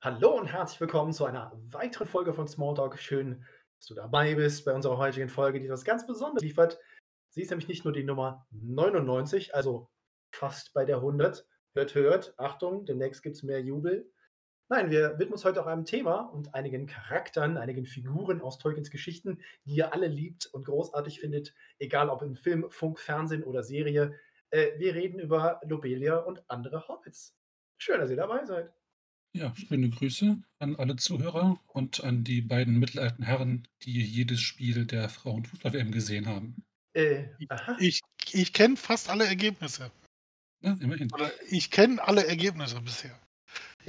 Hallo und herzlich willkommen zu einer weiteren Folge von Smalltalk. Schön, dass du dabei bist bei unserer heutigen Folge, die was ganz Besonderes liefert. Sie ist nämlich nicht nur die Nummer 99, also fast bei der 100. Hört, hört, Achtung, demnächst gibt es mehr Jubel. Nein, wir widmen uns heute auch einem Thema und einigen Charakteren, einigen Figuren aus Tolkiens Geschichten, die ihr alle liebt und großartig findet, egal ob im Film, Funk, Fernsehen oder Serie. Äh, wir reden über Lobelia und andere Hobbits. Schön, dass ihr dabei seid. Ja, schöne Grüße an alle Zuhörer und an die beiden mittelalten Herren, die jedes Spiel der Frauenfußball-WM gesehen haben. Äh, ich ich kenne fast alle Ergebnisse. Ja, immerhin. Oder ich kenne alle Ergebnisse bisher.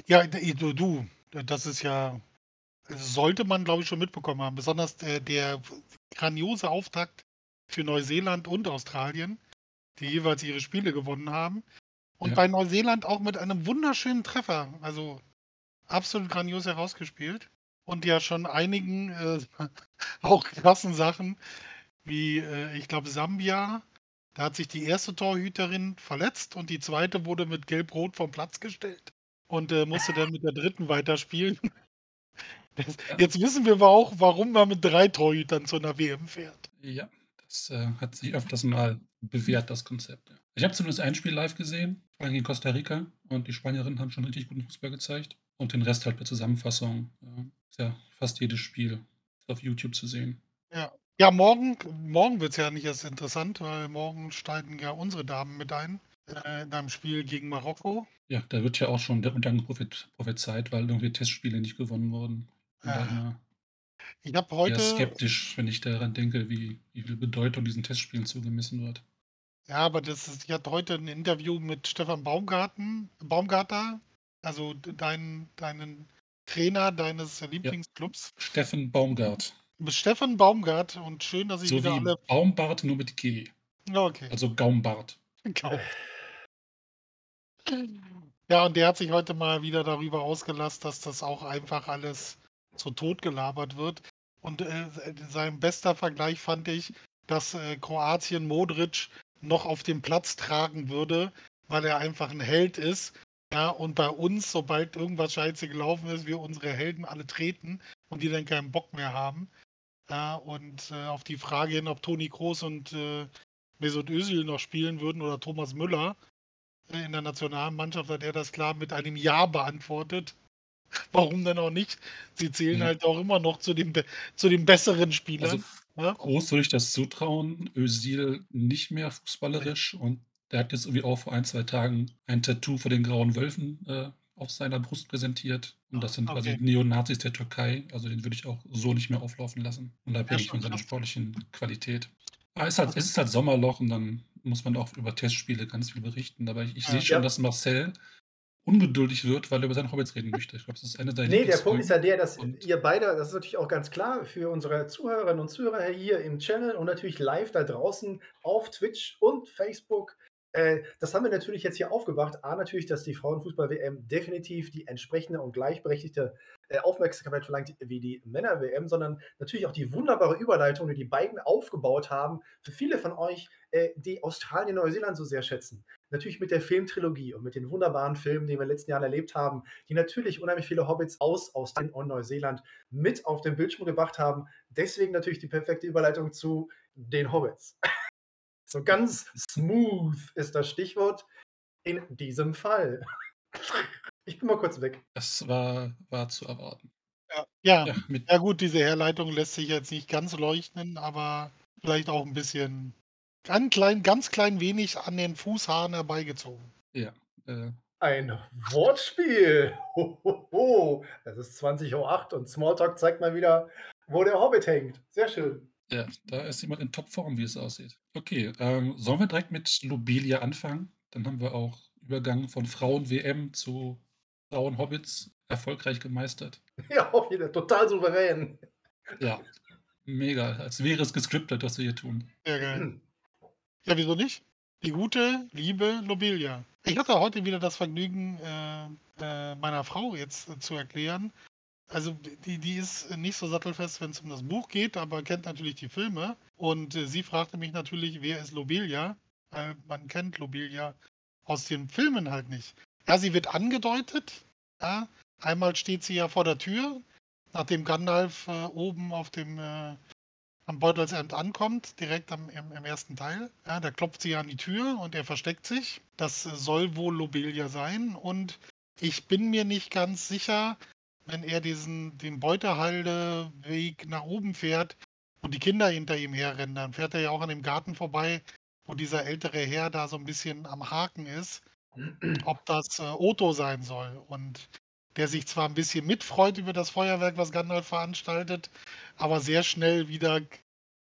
Ja, du du, das ist ja sollte man, glaube ich, schon mitbekommen haben. Besonders der der grandiose Auftakt für Neuseeland und Australien, die jeweils ihre Spiele gewonnen haben. Und Ja. bei Neuseeland auch mit einem wunderschönen Treffer. Also, absolut grandios herausgespielt. Und ja schon einigen, äh, auch krassen Sachen wie, äh, ich glaube, Sambia. Da hat sich die erste Torhüterin verletzt und die zweite wurde mit Gelb-Rot vom Platz gestellt und, äh, musste dann mit der dritten weiterspielen. Das jetzt wissen wir aber auch, warum man mit 3 Torhütern zu 'ner WM fährt. Ja, das, äh, hat sich öfters mal bewährt, das Konzept, ja. Ich habe zumindest ein Spiel live gesehen, gegen Costa Rica und die Spanierinnen haben schon richtig guten Fußball gezeigt und den Rest halt per Zusammenfassung. Ist ja fast jedes Spiel auf YouTube zu sehen. Ja. Ja, morgen morgen wird's ja nicht erst interessant, weil morgen steigen ja unsere Damen mit ein, äh, in einem Spiel gegen Marokko. Ja, da wird ja auch schon der Untergang prophet prophezeit, weil irgendwie Testspiele nicht gewonnen wurden. Da Ah. Ich habe eher heute skeptisch, wenn ich daran denke, wie wie viel Bedeutung diesen Testspielen zugemessen wird. Ja, aber das ist ich hatte heute 'n Interview mit Stefan Baumgarten Baumgarter, also d dein deinen Trainer deines Ja. Lieblingsclubs. Steffen Baumgart. Stefan Baumgart und schön, dass ich So wieder wie alle Baumbart, nur mit G. Ja, okay. Also Gaumbart. Genau. Ja, und der hat sich heute mal wieder darüber ausgelassen, dass das auch einfach alles so totgelabert wird. Und, äh, sein bester Vergleich fand ich, dass, äh, Kroatien Modric noch auf dem Platz tragen würde, weil er einfach 'n Held ist. Ja, und bei uns, sobald irgendwas scheiße gelaufen ist, wir unsere Helden alle treten und die dann keinen Bock mehr haben. Ja, und, äh, auf die Frage hin, ob Toni Kroos und, äh, Mesut Özil noch spielen würden oder Thomas Müller, äh, in der Nationalmannschaft, hat er das klar mit einem Ja beantwortet. Warum denn auch nicht? Sie zählen Ja. halt auch immer noch zu den zu den besseren Also, Spielern, ne? Kroos würde ich das zutrauen, Özil nicht mehr fußballerisch und der hat jetzt irgendwie auch vor 1, 2 Tagen ein Tattoo vor den Grauen Wölfen, äh, auf seiner Brust präsentiert. Und das sind quasi Okay. Neonazis der Türkei. Also, den würde ich auch so nicht mehr auflaufen lassen, Ja, unabhängig schon von seiner sportlichen Qualität. Aber es ist halt es ist halt Sommerloch und dann muss man auch über Testspiele ganz viel berichten. Aber ich ich Ja. sehe schon, Ja. dass Marcel ungeduldig wird, weil er über seine Hobbits reden möchte. Ich glaube, das ist eine seiner Ne, der Punkt ist ja Lieblingsfolgen der, dass ihr beide das ist natürlich auch ganz klar für unsere Zuhörerinnen und Zuhörer hier im Channel und natürlich live da draußen auf Twitch und Facebook. Äh, das haben wir natürlich jetzt hier aufgebracht. A, natürlich, dass die Frauenfußball-WM definitiv die entsprechende und gleichberechtigte, äh, Aufmerksamkeit verlangt wie die Männer-WM, sondern natürlich auch die wunderbare Überleitung, die die beiden aufgebaut haben, für viele von euch, äh, die Australien, Neuseeland so sehr schätzen. Natürlich mit der Filmtrilogie und mit den wunderbaren Filmen, die wir in den letzten Jahren erlebt haben, die natürlich unheimlich viele Hobbits aus Australien und Neuseeland mit auf den Bildschirm gebracht haben. Deswegen natürlich die perfekte Überleitung zu den Hobbits. So ganz smooth ist das Stichwort in diesem Fall. Ich bin mal kurz weg. Das war war zu erwarten. Ja. Ja. Ja, mit Ja gut, diese Herleitung lässt sich jetzt nicht ganz leuchten, aber vielleicht auch 'n bisschen ganz klein ganz klein wenig an den Fußhaaren herbeigezogen. Ja, äh Ein Wortspiel. Ho, ho, ho. Es ist 20:08 und Smalltalk zeigt mal wieder, wo der Hobbit hängt. Sehr schön. Ja, da ist jemand in Topform, wie es aussieht. Okay, ähm, sollen wir direkt mit Lobelia anfangen? Dann haben wir auch Übergang von Frauen-WM zu Frauen-Hobbits erfolgreich gemeistert. Ja, auch wieder total souverän. Ja, mega, als wäre es gescriptet, was wir hier tun. Sehr geil. Ja, wieso nicht? Die gute, liebe Lobelia. Ich hatte heute wieder das Vergnügen, äh, äh, meiner Frau jetzt äh, zu erklären. Also die die ist nicht so sattelfest, wenn's um das Buch geht, aber kennt natürlich die Filme. Und, äh, sie fragte mich natürlich: „Wer ist Lobelia?“ Weil man kennt Lobelia aus den Filmen halt nicht. Ja, sie wird angedeutet, ja, Einmal steht sie ja vor der Tür, nachdem Gandalf äh, oben auf dem äh, am Beutelsend ankommt, direkt am, im, im, ersten Teil. Ja, da klopft sie an die Tür und er versteckt sich. Das soll wohl Lobelia sein. Und ich bin mir nicht ganz sicher, wenn er diesen den Beutehalde-Weg nach oben fährt und die Kinder hinter ihm herrennen, dann fährt er ja auch an dem Garten vorbei, wo dieser ältere Herr da so ein bisschen am Haken ist, ob das äh, Otto sein soll. Und der sich zwar ein bisschen mitfreut über das Feuerwerk, was Gandalf veranstaltet, aber sehr schnell wieder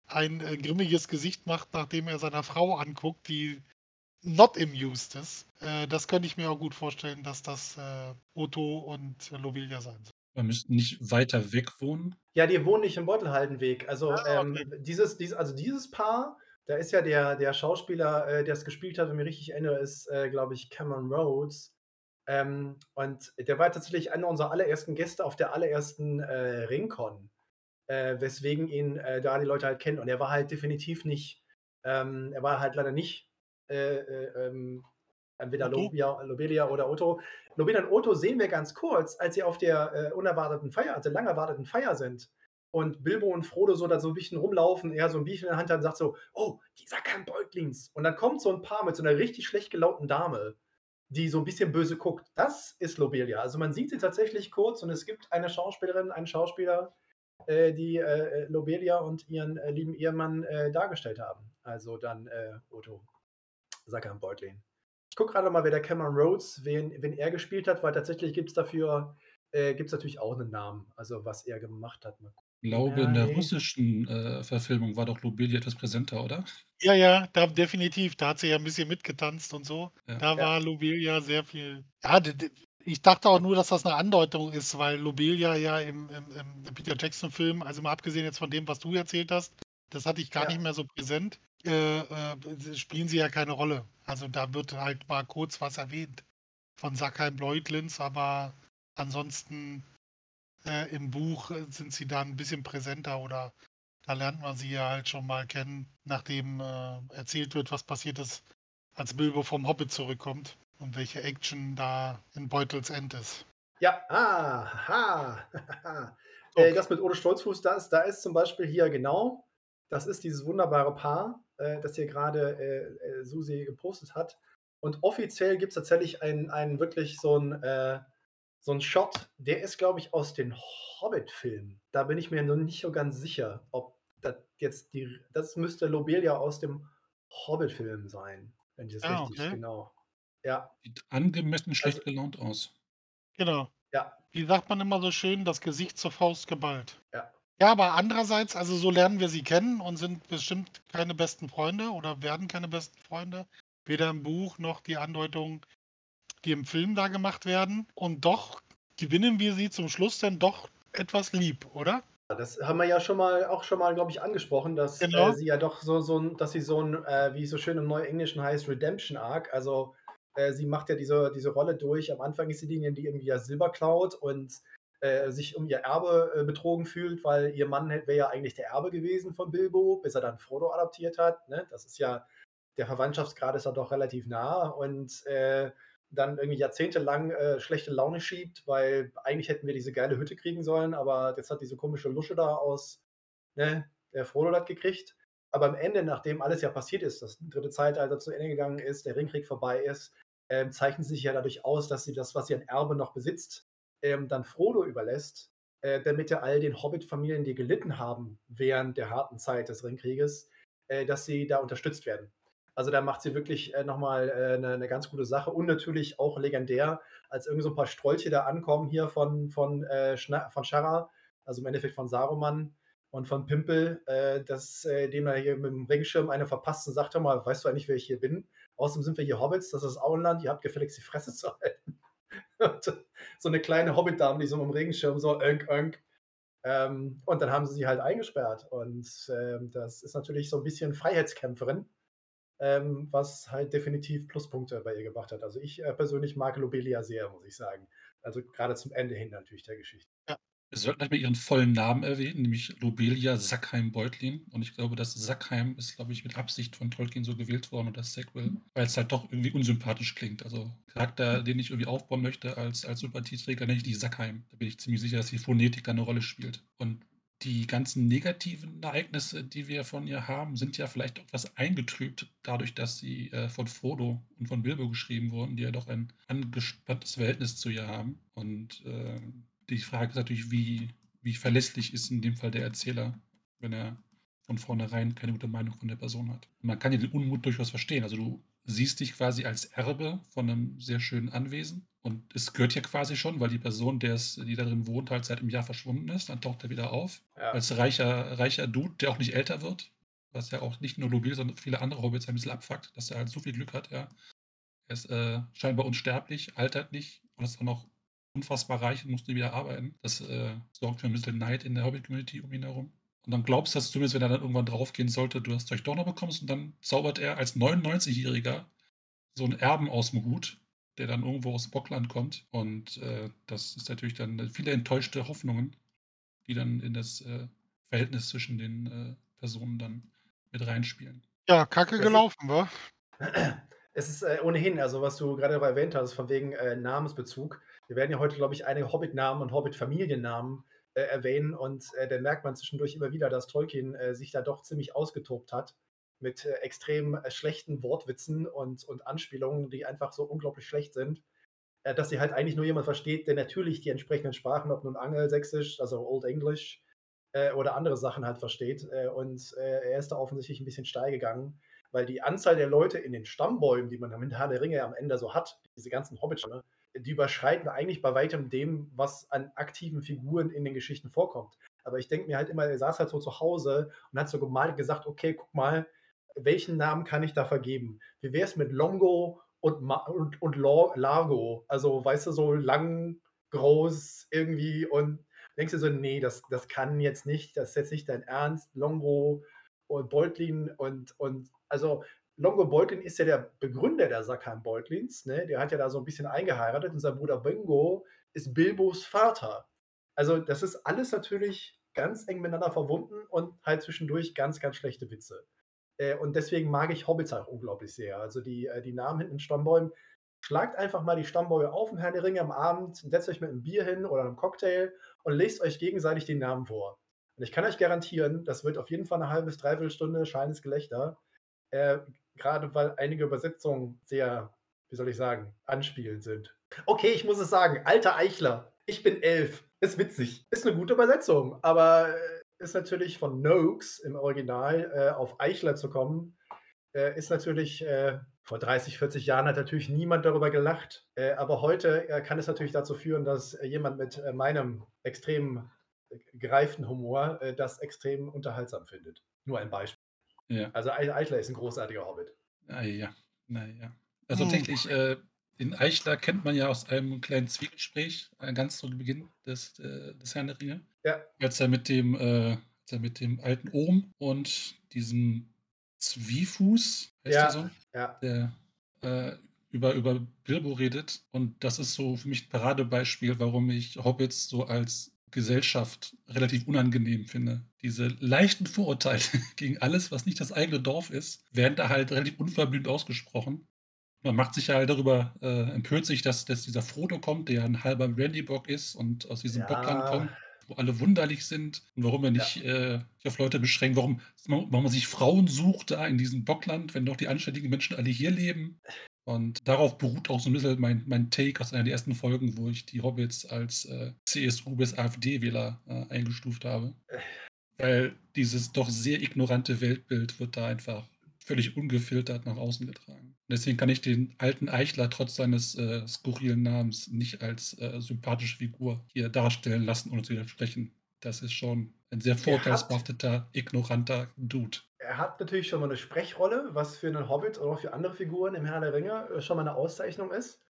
ein äh, grimmiges Gesicht macht, nachdem er seiner Frau anguckt, die not amused ist. Äh, das könnte ich mir auch gut vorstellen, dass das äh, Otto und Lobelia sein soll. Wir müssten nicht weiter weg wohnen. Ja, die wohnen nicht im Beutelhaldenweg. Also, ah, okay. ähm, dieses, dieses, also dieses Paar, da ist ja der, der Schauspieler, äh, der es gespielt hat, wenn ich mich richtig erinnere, ist, äh, glaube ich, Cameron Rhodes. Ähm, und der war tatsächlich einer unserer allerersten Gäste auf der allerersten äh, Ringcon, äh, weswegen ihn äh, da die Leute halt kennen. Und er war halt definitiv nicht, ähm, er war halt leider nicht äh, äh, ähm, entweder Lobia, Lobelia oder Otto. Lobelia und Otto sehen wir ganz kurz, als sie auf der äh, unerwarteten Feier, also lang erwarteten Feier sind. Und Bilbo und Frodo so da so ein bisschen rumlaufen, er so ein Bierchen in der Hand hat und sagt so, oh, dieser kann Beutlings. Und dann kommt so ein Paar mit so einer richtig schlecht gelaunten Dame die so ein bisschen böse guckt. Das ist Lobelia. Also man sieht sie tatsächlich kurz und es gibt eine Schauspielerin, einen Schauspieler, äh, die äh, Lobelia und ihren äh, lieben Ehemann äh, dargestellt haben. Also dann äh, Otto Sackern Beutlin. Ich gucke gerade mal, wer der Cameron Rhodes, wen, wen er gespielt hat, weil tatsächlich gibt es dafür, äh, gibt es natürlich auch einen Namen, also was er gemacht hat. Ich glaube, in der russischen äh, Verfilmung war doch Lobelia etwas präsenter, oder? Ja, ja, da definitiv. Da hat sie ja ein bisschen mitgetanzt und so. Ja. Da war ja. Lobelia sehr viel. Ja, ich dachte auch nur, dass das eine Andeutung ist, weil Lobelia ja im, im, im Peter Jackson-Film, also mal abgesehen jetzt von dem, was du erzählt hast, das hatte ich gar ja. nicht mehr so präsent, äh, äh, spielen sie ja keine Rolle. Also da wird halt mal kurz was erwähnt von Sackheim Leutlins, aber ansonsten äh, im Buch sind sie da ein bisschen präsenter oder da lernt man sie ja halt schon mal kennen, nachdem äh, erzählt wird, was passiert ist, als Bilbo vom Hobbit zurückkommt und welche Action da in Beutels End ist. Ja, ah, ha, okay. äh, das mit Ode Stolzfuß, da ist, da ist zum Beispiel hier genau, das ist dieses wunderbare Paar, äh, das hier gerade äh, äh, Susi gepostet hat. Und offiziell gibt es tatsächlich einen, einen wirklich so ein äh, so Shot, der ist, glaube ich, aus den Hobbit-Filmen. Da bin ich mir noch nicht so ganz sicher, ob das jetzt die. Das müsste Lobelia aus dem Hobbit-Film sein, wenn ich das ah, richtig okay. genau. Ja. Sieht angemessen schlecht also, gelaunt aus. Genau. Ja. Wie sagt man immer so schön, das Gesicht zur Faust geballt. Ja. Ja, aber andererseits, also so lernen wir sie kennen und sind bestimmt keine besten Freunde oder werden keine besten Freunde. Weder im Buch noch die Andeutung die im Film da gemacht werden. Und doch gewinnen wir sie zum Schluss dann doch etwas lieb, oder? Das haben wir ja schon mal auch schon mal, glaube ich, angesprochen, dass genau. äh, sie ja doch so, so ein, dass sie so ein, äh, wie es so schön im Neuenglischen heißt, Redemption Arc, also äh, sie macht ja diese, diese Rolle durch. Am Anfang ist sie die, die irgendwie ja Silber klaut und äh, sich um ihr Erbe äh, betrogen fühlt, weil ihr Mann wäre ja eigentlich der Erbe gewesen von Bilbo, bis er dann Frodo adoptiert hat. Ne? Das ist ja, der Verwandtschaftsgrad ist ja doch relativ nah und äh, dann irgendwie jahrzehntelang äh, schlechte Laune schiebt, weil eigentlich hätten wir diese geile Hütte kriegen sollen, aber jetzt hat diese komische Lusche da aus, ne, der Frodo das gekriegt. Aber am Ende, nachdem alles ja passiert ist, das dritte Zeitalter zu Ende gegangen ist, der Ringkrieg vorbei ist, ähm, zeichnen sie sich ja dadurch aus, dass sie das, was sie an Erbe noch besitzt, ähm, dann Frodo überlässt, äh, damit er all den Hobbit-Familien, die gelitten haben während der harten Zeit des Ringkrieges, äh, dass sie da unterstützt werden. Also da macht sie wirklich äh, nochmal äh, eine, eine ganz gute Sache und natürlich auch legendär, als irgend so ein paar Strolche da ankommen hier von, von, äh, von Shara, also im Endeffekt von Saruman und von Pimpel, äh, dass äh, dem da hier mit dem Regenschirm eine verpasst und sagt, mal, weißt du eigentlich, wer ich hier bin? Außerdem sind wir hier Hobbits, das ist Auenland, ihr habt gefälligst die Fresse zu halten. So eine kleine Hobbit-Dame, die so mit Regenschirm so önk, önk. Ähm, und dann haben sie sie halt eingesperrt. Und ähm, das ist natürlich so ein bisschen Freiheitskämpferin ähm, was halt definitiv Pluspunkte bei ihr gebracht hat. Also ich äh, persönlich mag Lobelia sehr, muss ich sagen. Also gerade zum Ende hin natürlich der Geschichte. Ja. Wir sollten halt mal ihren vollen Namen erwähnen, nämlich Lobelia Sackheim-Beutlin. Und ich glaube, das Sackheim ist, glaube ich, mit Absicht von Tolkien so gewählt worden und das Sackville, weil es halt doch irgendwie unsympathisch klingt. Also Charakter, den ich irgendwie aufbauen möchte als, als Sympathieträger, nenne ich die Sackheim. Da bin ich ziemlich sicher, dass die Phonetik da eine Rolle spielt. Und die ganzen negativen Ereignisse, die wir von ihr haben, sind ja vielleicht etwas eingetrübt, dadurch, dass sie äh, von Frodo und von Bilbo geschrieben wurden, die ja doch ein angespanntes Verhältnis zu ihr haben. Und äh, die Frage ist natürlich, wie, wie verlässlich ist in dem Fall der Erzähler, wenn er von vornherein keine gute Meinung von der Person hat. Man kann ja den Unmut durchaus verstehen. Also du siehst dich quasi als Erbe von einem sehr schönen Anwesen. Und es gehört ja quasi schon, weil die Person, der es, die darin wohnt, halt seit einem Jahr verschwunden ist. Dann taucht er wieder auf. Ja. Als reicher, reicher Dude, der auch nicht älter wird. Was ja auch nicht nur Lobil, sondern viele andere Hobbits ein bisschen abfuckt, dass er halt so viel Glück hat, ja. Er ist äh, scheinbar unsterblich, altert nicht und ist auch noch unfassbar reich und musste wieder arbeiten. Das äh, sorgt für ein bisschen Neid in der Hobbit-Community um ihn herum. Und dann glaubst du, dass zumindest, wenn er dann irgendwann draufgehen sollte, du das Zeug doch noch bekommst und dann zaubert er als 99-Jähriger so einen Erben aus dem Hut, der dann irgendwo aus Bockland kommt. Und äh, das ist natürlich dann viele enttäuschte Hoffnungen, die dann in das äh, Verhältnis zwischen den äh, Personen dann mit reinspielen. Ja, kacke gelaufen, wa? Es ist äh, ohnehin, also was du gerade erwähnt hast, von wegen äh, Namensbezug. Wir werden ja heute, glaube ich, einige Hobbit-Namen und Hobbit-Familiennamen äh, erwähnen und äh, da merkt man zwischendurch immer wieder, dass Tolkien äh, sich da doch ziemlich ausgetobt hat mit äh, extrem äh, schlechten Wortwitzen und, und Anspielungen, die einfach so unglaublich schlecht sind, äh, dass sie halt eigentlich nur jemand versteht, der natürlich die entsprechenden Sprachen, ob nun Angelsächsisch, also Old English oder andere Sachen halt versteht. und er ist da offensichtlich ein bisschen steil gegangen weil die Anzahl der Leute in den Stammbäumen, die man mit Herr der Ringe am Ende so hat, diese ganzen Hobbits, ne, die überschreiten eigentlich bei weitem dem, was an aktiven Figuren in den Geschichten vorkommt. Aber ich denke mir halt immer, er saß halt so zu Hause und hat so gemalt gesagt, okay, guck mal, welchen Namen kann ich da vergeben? Wie wäre es mit Longo und, Ma und, und Largo? Also, weißt du, so lang, groß irgendwie und denkst du so, nee, das, das kann jetzt nicht, das ist jetzt nicht dein Ernst, Longo und Beutlin und, und also Longo Beutlin ist ja der Begründer der Sackheim Beutlins. Ne? Der hat ja da so ein bisschen eingeheiratet und sein Bruder Bingo ist Bilbos Vater. Also, das ist alles natürlich ganz eng miteinander verbunden und halt zwischendurch ganz, ganz schlechte Witze. Äh, und deswegen mag ich Hobbits auch unglaublich sehr. Also, die, äh, die Namen hinten in Stammbäumen. Schlagt einfach mal die Stammbäume auf im Herrn der Ringe am Abend, setzt euch mit einem Bier hin oder einem Cocktail und lest euch gegenseitig den Namen vor. Und ich kann euch garantieren, das wird auf jeden Fall eine halbe bis dreiviertel Stunde scheinendes Gelächter. Äh, gerade weil einige Übersetzungen sehr, wie soll ich sagen, anspielend sind. Okay, ich muss es sagen, alter Eichler, ich bin elf. Ist witzig. Ist eine gute Übersetzung, aber äh, ist natürlich von Noakes im Original äh, auf Eichler zu kommen, äh, ist natürlich äh, vor 30, 40 Jahren hat natürlich niemand darüber gelacht. Äh, aber heute äh, kann es natürlich dazu führen, dass jemand mit meinem extrem gereiften Humor das extrem unterhaltsam findet. Nur ein Beispiel. Ja. Also Eichler ist ein großartiger Hobbit. Ah, ja, naja. Also hm. tatsächlich, äh, den Eichler kennt man ja aus einem kleinen Zwiegespräch, äh, ganz zu Beginn des, äh, des Herrn der Ringe. Ja. Als er mit dem, äh, als er mit dem alten Ohm und diesem Zwiefuß, heißt ja. der so? Ja. Der äh, über, über Bilbo redet. Und das ist so für mich ein Paradebeispiel, warum ich Hobbits so als Gesellschaft relativ unangenehm finde. Diese leichten Vorurteile gegen alles, was nicht das eigene Dorf ist, werden da halt relativ unverblümt ausgesprochen. Man macht sich ja halt darüber, äh, empört sich, dass, dass dieser Frodo kommt, der ein halber Randybock ist und aus diesem ja. Bockland kommt, wo alle wunderlich sind und warum er nicht ja. äh, auf Leute beschränkt, warum, warum man sich Frauen sucht da in diesem Bockland, wenn doch die anständigen Menschen alle hier leben. Und darauf beruht auch so ein bisschen mein, mein Take aus einer der ersten Folgen, wo ich die Hobbits als äh, CSU bis AfD-Wähler äh, eingestuft habe. Weil dieses doch sehr ignorante Weltbild wird da einfach völlig ungefiltert nach außen getragen. Deswegen kann ich den alten Eichler trotz seines äh, skurrilen Namens nicht als äh, sympathische Figur hier darstellen lassen, ohne zu widersprechen. Das ist schon ein sehr vorteilsbehafteter, ignoranter Dude. Er hat natürlich schon mal eine Sprechrolle, was für einen Hobbit oder für andere Figuren im Herrn der Ringe äh, schon mal eine Auszeichnung ist.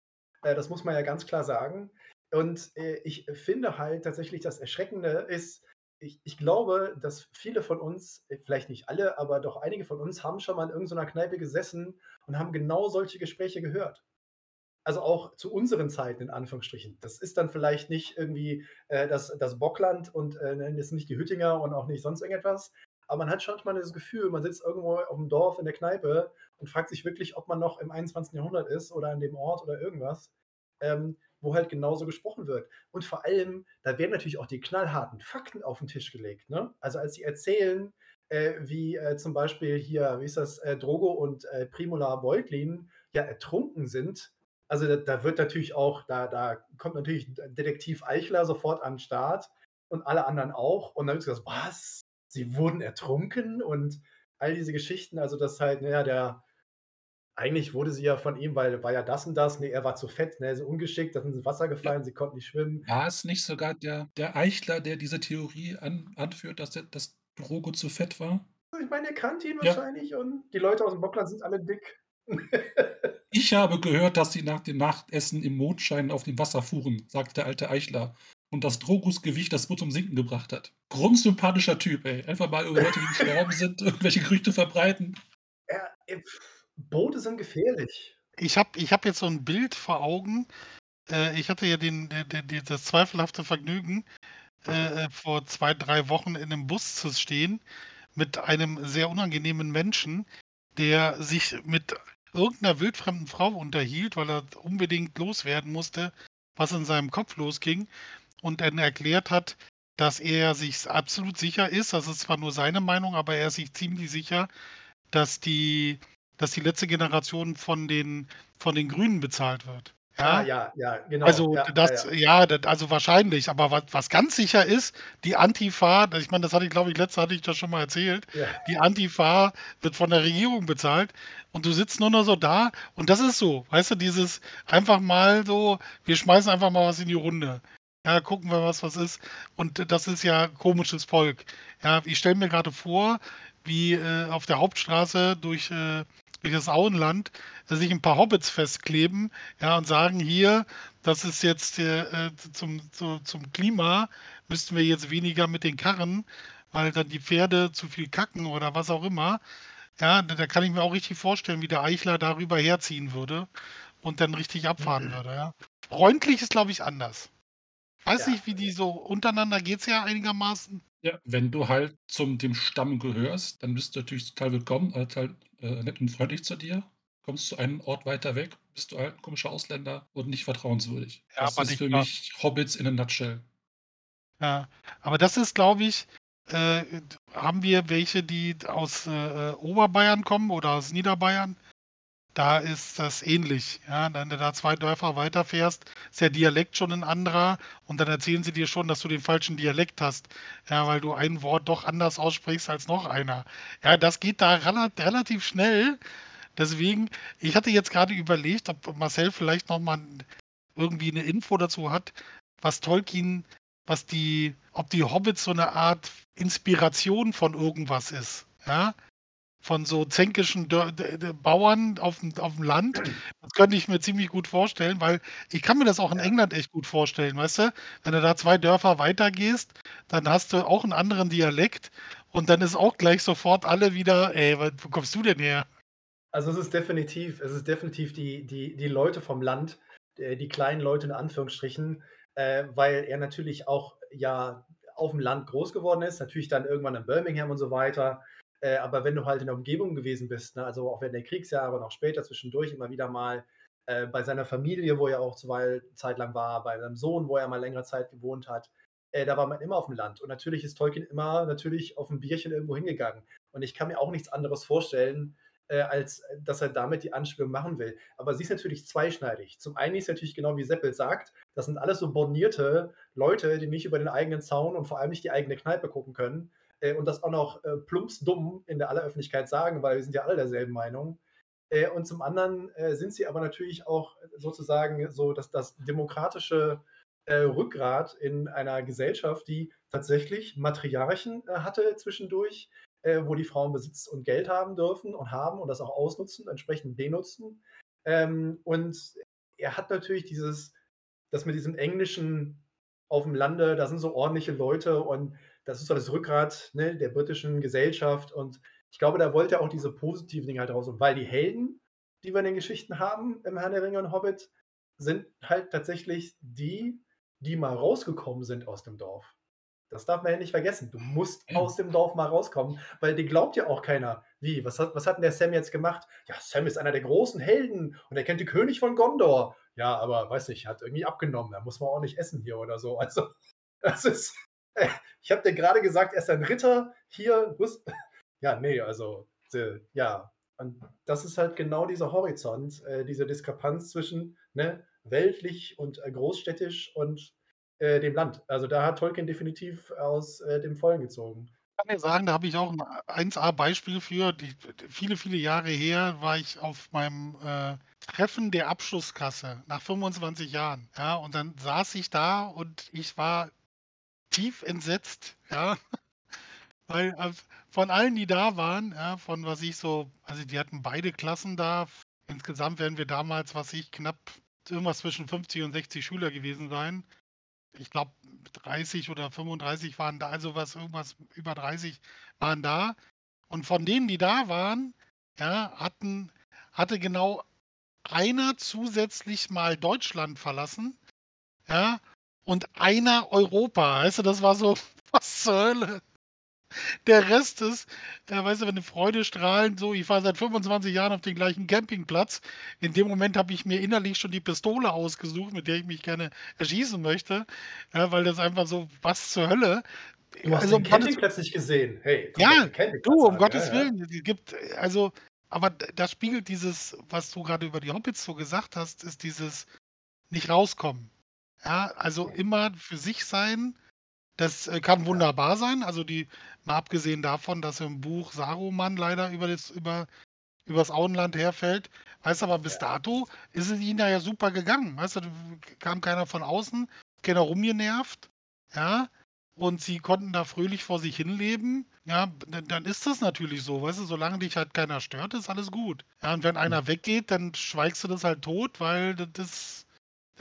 Äh, das muss man ja ganz klar sagen. Und äh, ich finde halt tatsächlich, das Erschreckende ist, ich, ich, glaube, dass viele von uns, vielleicht nicht alle, aber doch einige von uns haben schon mal in irgendeiner Kneipe gesessen und haben genau solche Gespräche gehört. also auch zu unseren Zeiten in Anführungsstrichen. Das ist dann vielleicht nicht irgendwie äh, das, das Bockland und äh, das ist nicht die Hüttinger und auch nicht sonst irgendetwas. Aber man hat schon mal das Gefühl, man sitzt irgendwo auf dem Dorf in der Kneipe und fragt sich wirklich, ob man noch im 21. Jahrhundert ist oder an dem Ort oder irgendwas, ähm, wo halt genauso gesprochen wird. Und vor allem, da werden natürlich auch die knallharten Fakten auf den Tisch gelegt. Ne? Also als sie erzählen, äh, wie äh, zum Beispiel hier, wie ist das, äh, Drogo und äh, Primula Beutlin ja ertrunken sind, also da, da, wird natürlich auch, da, da kommt natürlich Detektiv Eichler sofort an den Start und alle anderen auch. Und dann wird gesagt, was? Sie wurden ertrunken und all diese Geschichten, also das halt, naja, der, eigentlich wurde sie ja von ihm, weil war ja das und das, nee, er war zu fett, ne, so ungeschickt, da sind sie ins Wasser gefallen, ja. sie konnten nicht schwimmen. War es nicht sogar der, der Eichler, der diese Theorie an, anführt, dass, der, dass Drogo zu fett war? Ich meine, er kannte ihn ja. wahrscheinlich und die Leute aus dem Bockland sind alle dick. Ich habe gehört, dass sie nach dem Nachtessen im Mondschein auf dem Wasser fuhren, sagte der alte Eichler. Und dass Drogus Gewicht das Boot zum Sinken gebracht hat. Grundsympathischer Typ, ey. Einfach mal über Leute, die gestorben sind, irgendwelche Gerüchte verbreiten. Ja, Boote sind gefährlich. Ich habe ich hab jetzt so ein Bild vor Augen. Äh, ich hatte ja den, den, den, das zweifelhafte Vergnügen, äh, vor zwei, drei Wochen in einem Bus zu stehen mit einem sehr unangenehmen Menschen, der sich mit irgendeiner wildfremden Frau unterhielt, weil er unbedingt loswerden musste, was in seinem Kopf losging und dann erklärt hat, dass er sich absolut sicher ist, das ist zwar nur seine Meinung, aber er ist sich ziemlich sicher, dass die, dass die letzte Generation von den, von den Grünen bezahlt wird. Ja, ja, ja, genau. Also ja, das, ja, ja. ja, also wahrscheinlich. Aber was, was ganz sicher ist, die Antifa, ich meine, das hatte ich, glaube ich, letzte hatte ich das schon mal erzählt. Die Antifa wird von der Regierung bezahlt und du sitzt nur noch so da und das ist so, weißt du, dieses einfach mal so, wir schmeißen einfach mal was in die Runde. Ja, gucken wir, was was ist. Und das ist ja komisches Volk. Ja, ich stelle mir gerade vor, wie äh, auf der Hauptstraße durch äh, durch das Auenland sich ein paar Hobbits festkleben ja, und sagen, hier, das ist jetzt äh, zum, zu, zum Klima, müssten wir jetzt weniger mit den Karren, weil dann die Pferde zu viel kacken oder was auch immer. Ja, da, da kann ich mir auch richtig vorstellen, wie der Eichler darüber herziehen würde und dann richtig abfahren mhm. würde. Ja. Freundlich ist, glaube ich, anders. Weiß ja. nicht, wie die so untereinander geht es ja einigermaßen. Ja, wenn du halt zum dem Stamm gehörst, dann bist du natürlich total willkommen, halt halt äh, nett und freundlich zu dir. Kommst du einen Ort weiter weg, bist du halt ein komischer Ausländer und nicht vertrauenswürdig. Ja, das ist für klar. mich Hobbits in a nutshell. Ja, aber das ist, glaube ich, äh, haben wir welche, die aus äh, äh Oberbayern kommen oder aus Niederbayern? Da ist das ähnlich. Ja, wenn du da zwei Dörfer weiterfährst, ist der Dialekt schon ein anderer und dann erzählen sie dir schon, dass du den falschen Dialekt hast. Ja, weil du ein Wort doch anders aussprichst als noch einer. Ja, das geht da relativ schnell. Deswegen, ich hatte jetzt gerade überlegt, ob Marcel vielleicht nochmal irgendwie eine Info dazu hat, was Tolkien, was die, ob die Hobbits so eine Art Inspiration von irgendwas ist. Ja, von so zänkischen Bauern auf dem, auf dem Land. Das könnte ich mir ziemlich gut vorstellen, weil ich kann mir das auch in England echt gut vorstellen, weißt du? Wenn du da zwei Dörfer weitergehst, dann hast du auch einen anderen Dialekt und dann ist auch gleich sofort alle wieder, ey, wo kommst du denn her? Also es ist definitiv, es ist definitiv die, die, die Leute vom Land, die kleinen Leute in Anführungsstrichen, äh, weil er natürlich auch ja auf dem Land groß geworden ist, natürlich dann irgendwann in Birmingham und so weiter äh, aber wenn du halt in der Umgebung gewesen bist, ne, also auch während der Kriegsjahre und auch später zwischendurch immer wieder mal äh, bei seiner Familie, wo er auch zwei Zeit lang war, bei seinem Sohn, wo er mal längere Zeit gewohnt hat, äh, da war man immer auf dem Land. Und natürlich ist Tolkien immer natürlich auf ein Bierchen irgendwo hingegangen. Und ich kann mir auch nichts anderes vorstellen, äh, als dass er damit die Anspielung machen will. Aber sie ist natürlich zweischneidig. Zum einen ist natürlich genau wie Seppel sagt, das sind alles so bornierte Leute, die nicht über den eigenen Zaun und vor allem nicht die eigene Kneipe gucken können, äh, und das auch noch äh, plumpsdumm in der aller Öffentlichkeit sagen, weil wir sind ja alle derselben Meinung. Äh, und zum anderen äh, sind sie aber natürlich auch sozusagen so dass das demokratische äh, Rückgrat in einer Gesellschaft, die tatsächlich Matriarchen äh, hatte zwischendurch, wo die Frauen Besitz und Geld haben dürfen und haben und das auch ausnutzen, entsprechend benutzen. Ähm, und er hat natürlich dieses, das mit diesem englischen auf dem Lande, da sind so ordentliche Leute und das ist so das Rückgrat ne, der britischen Gesellschaft. Und ich glaube, da wollte er auch diese positiven Dinge halt raus. Und weil die Helden, die wir in den Geschichten haben, im Herrn der Ringe und Hobbit, sind halt tatsächlich die, die mal rausgekommen sind aus dem Dorf. Das darf man ja nicht vergessen. Du musst aus dem Dorf mal rauskommen, weil dir glaubt ja auch keiner. Wie? Was hat, was hat denn der Sam jetzt gemacht? Ja, Sam ist einer der großen Helden und er kennt den König von Gondor. Ja, aber weiß nicht, hat irgendwie abgenommen. Da muss man auch nicht essen hier oder so. Also, das ist. Ich habe dir gerade gesagt, er ist ein Ritter hier. wus- Ja, nee, also, ja. Und das ist halt genau dieser Horizont, äh, diese Diskrepanz zwischen ne, weltlich und äh, großstädtisch und äh, dem Land. Also da hat Tolkien definitiv aus äh, dem Vollen gezogen. Ich kann dir sagen, da habe ich auch ein 1A-Beispiel für. Die, viele, viele Jahre her war ich auf meinem äh, Treffen der Abschlusskasse nach 25 Jahren. Ja, und dann saß ich da und ich war tief entsetzt, ja. Weil äh, von allen, die da waren, ja, von was ich so, also die hatten beide Klassen da. Insgesamt werden wir damals, was ich, knapp irgendwas zwischen 50 und 60 Schüler gewesen sein. Ich glaube, 30 oder 35 waren da, also was, irgendwas über 30 waren da. Und von denen, die da waren, ja, hatten, hatte genau einer zusätzlich mal Deutschland verlassen, ja, und einer Europa. Weißt du, das war so, was zur Hölle? Der Rest ist, äh, weißt du, wenn eine Freude strahlen, so, ich fahre seit 25 Jahren auf den gleichen Campingplatz. In dem Moment habe ich mir innerlich schon die Pistole ausgesucht, mit der ich mich gerne erschießen möchte, ja, weil das einfach so, was zur Hölle? Du hast Also, den Campingplatz nicht gesehen. Hey, komm Ja, Du, um an. Gottes ja. Willen, es gibt, also, aber das spiegelt dieses, was du gerade über die Hobbits so gesagt hast, ist dieses nicht rauskommen. Ja, also immer für sich sein. Das äh, kann wunderbar sein. Also die, mal abgesehen davon, dass im Buch Saruman leider über das, über, übers Auenland herfällt. Weißt du, aber bis dato ist es ihnen ja super gegangen. Weißt du, kam keiner von außen, keiner rumgenervt. Ja, und sie konnten da fröhlich vor sich hin leben, ja, dann, dann ist das natürlich so, weißt du, solange dich halt keiner stört, ist alles gut. Ja, und wenn einer weggeht, dann schweigst du das halt tot, weil das,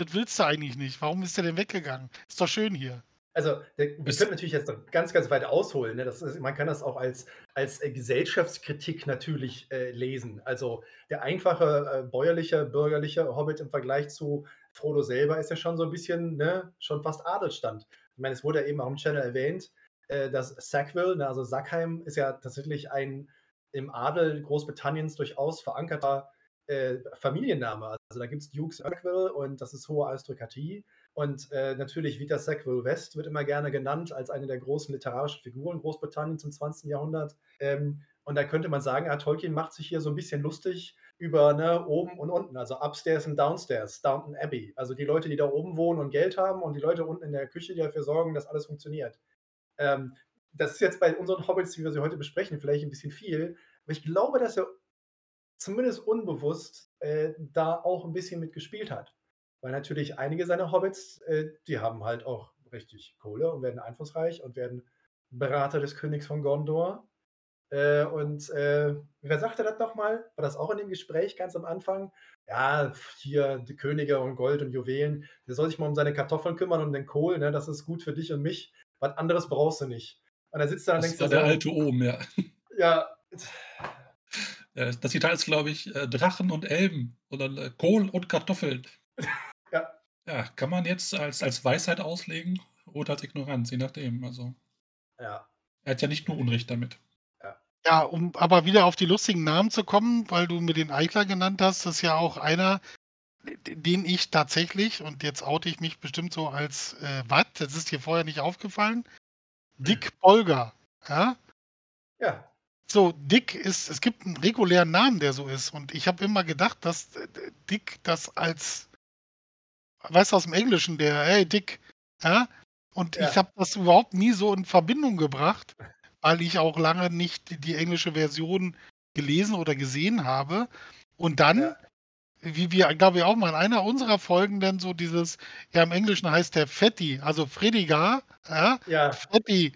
das, willst du eigentlich nicht. Warum ist der denn weggegangen? Ist doch schön hier. Also, wir können natürlich jetzt noch ganz, ganz weit ausholen. Ne? Das ist, man kann das auch als, als äh, Gesellschaftskritik natürlich äh, lesen. Also, der einfache, äh, bäuerliche, bürgerliche Hobbit im Vergleich zu Frodo selber ist ja schon so ein bisschen, ne, schon fast Adelsstand. Ich meine, es wurde ja eben auch im Channel erwähnt, äh, dass Sackville, ne, also Sackheim, ist ja tatsächlich ein im Adel Großbritanniens durchaus verankerter äh, Familienname. Also, da gibt es Dukes Sackville und das ist hohe Aristokratie. Und äh, natürlich Vita Sackville West wird immer gerne genannt als eine der großen literarischen Figuren Großbritanniens im 20. Jahrhundert. Ähm, und da könnte man sagen, ja, Tolkien macht sich hier so ein bisschen lustig über ne, oben und unten, also upstairs und downstairs, Downton Abbey. Also die Leute, die da oben wohnen und Geld haben und die Leute unten in der Küche, die dafür sorgen, dass alles funktioniert. Ähm, das ist jetzt bei unseren Hobbits, wie wir sie heute besprechen, vielleicht ein bisschen viel. Aber ich glaube, dass er zumindest unbewusst äh, da auch ein bisschen mitgespielt hat. Weil natürlich einige seiner Hobbits, äh, die haben halt auch richtig Kohle und werden einflussreich und werden Berater des Königs von Gondor. Äh, und äh, wer sagte das nochmal? War das auch in dem Gespräch ganz am Anfang? Ja, hier die Könige und Gold und Juwelen, der soll sich mal um seine Kartoffeln kümmern und den Kohl, ne? das ist gut für dich und mich. Was anderes brauchst du nicht. Und dann sitzt er und Das denkst war der so, alte Ohm, ja. ja, Das Zitat ist, glaube ich, äh, Drachen und Elben oder äh, Kohl und Kartoffeln. Ja. Ja, kann man jetzt als, als Weisheit auslegen oder als Ignoranz, je nachdem. Also, ja, er hat ja nicht nur Unrecht damit. Ja, um aber wieder auf die lustigen Namen zu kommen, weil du mir den Eichler genannt hast, das ist ja auch einer, den ich tatsächlich, und jetzt oute ich mich bestimmt so als äh, was, das ist dir vorher nicht aufgefallen, Dick Bolger. Ja? ja, So, Dick ist, es gibt einen regulären Namen, der so ist. Und ich habe immer gedacht, dass äh, Dick das als, weißt du, aus dem Englischen, der, hey Dick, ja? Und Ja. ich habe das überhaupt nie so in Verbindung gebracht, weil ich auch lange nicht die, englische Version gelesen oder gesehen habe. Und dann, Ja. wie wir, glaube ich, auch mal in einer unserer Folgen dann so dieses, ja, im Englischen heißt der Fetti, also Fredigar, ja, ja, Freddy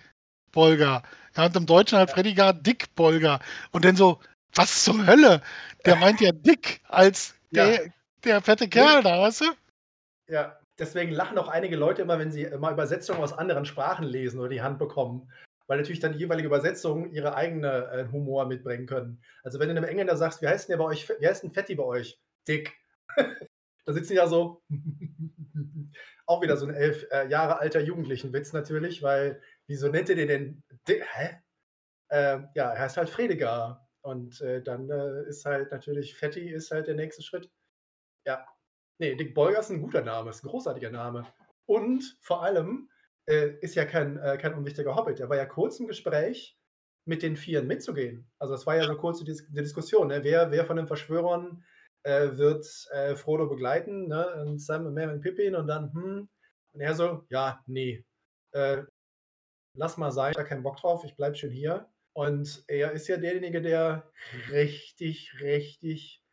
Bolger. Ja, und im Deutschen halt Fredigar Dick Bolger. Und dann so, was zur Hölle? Der meint ja Dick als Ja. der, der fette Kerl da, weißt du? Ja, deswegen lachen auch einige Leute immer, wenn sie mal Übersetzungen aus anderen Sprachen lesen oder die Hand bekommen. Weil natürlich dann die jeweilige Übersetzung ihre eigene äh, Humor mitbringen können. Also wenn du einem Engländer sagst, wie heißt denn der bei euch, wie heißt denn Fetti bei euch? Dick. Da sitzen die ja so. Auch wieder so ein elf äh, Jahre alter Jugendlichen-Witz natürlich, weil wieso nennt ihr den denn? Hä? Äh, ja, er heißt halt Fredegar. Und äh, dann äh, ist halt natürlich Fetti ist halt der nächste Schritt. Ja. Nee, Dick Bolger ist ein guter Name, ist ein großartiger Name. Und vor allem äh, ist ja kein, äh, kein unwichtiger Hobbit. Er war ja kurz im Gespräch, mit den Vieren mitzugehen. Also es war ja so kurz die, Dis die Diskussion, ne? wer, wer von den Verschwörern äh, wird Frodo begleiten, ne? und Sam und Merry und Pippin und dann, hm, und er so, ja, nee, äh, lass mal sein, ich habe keinen Bock drauf, ich bleib schon hier. Und er ist ja derjenige, der richtig, richtig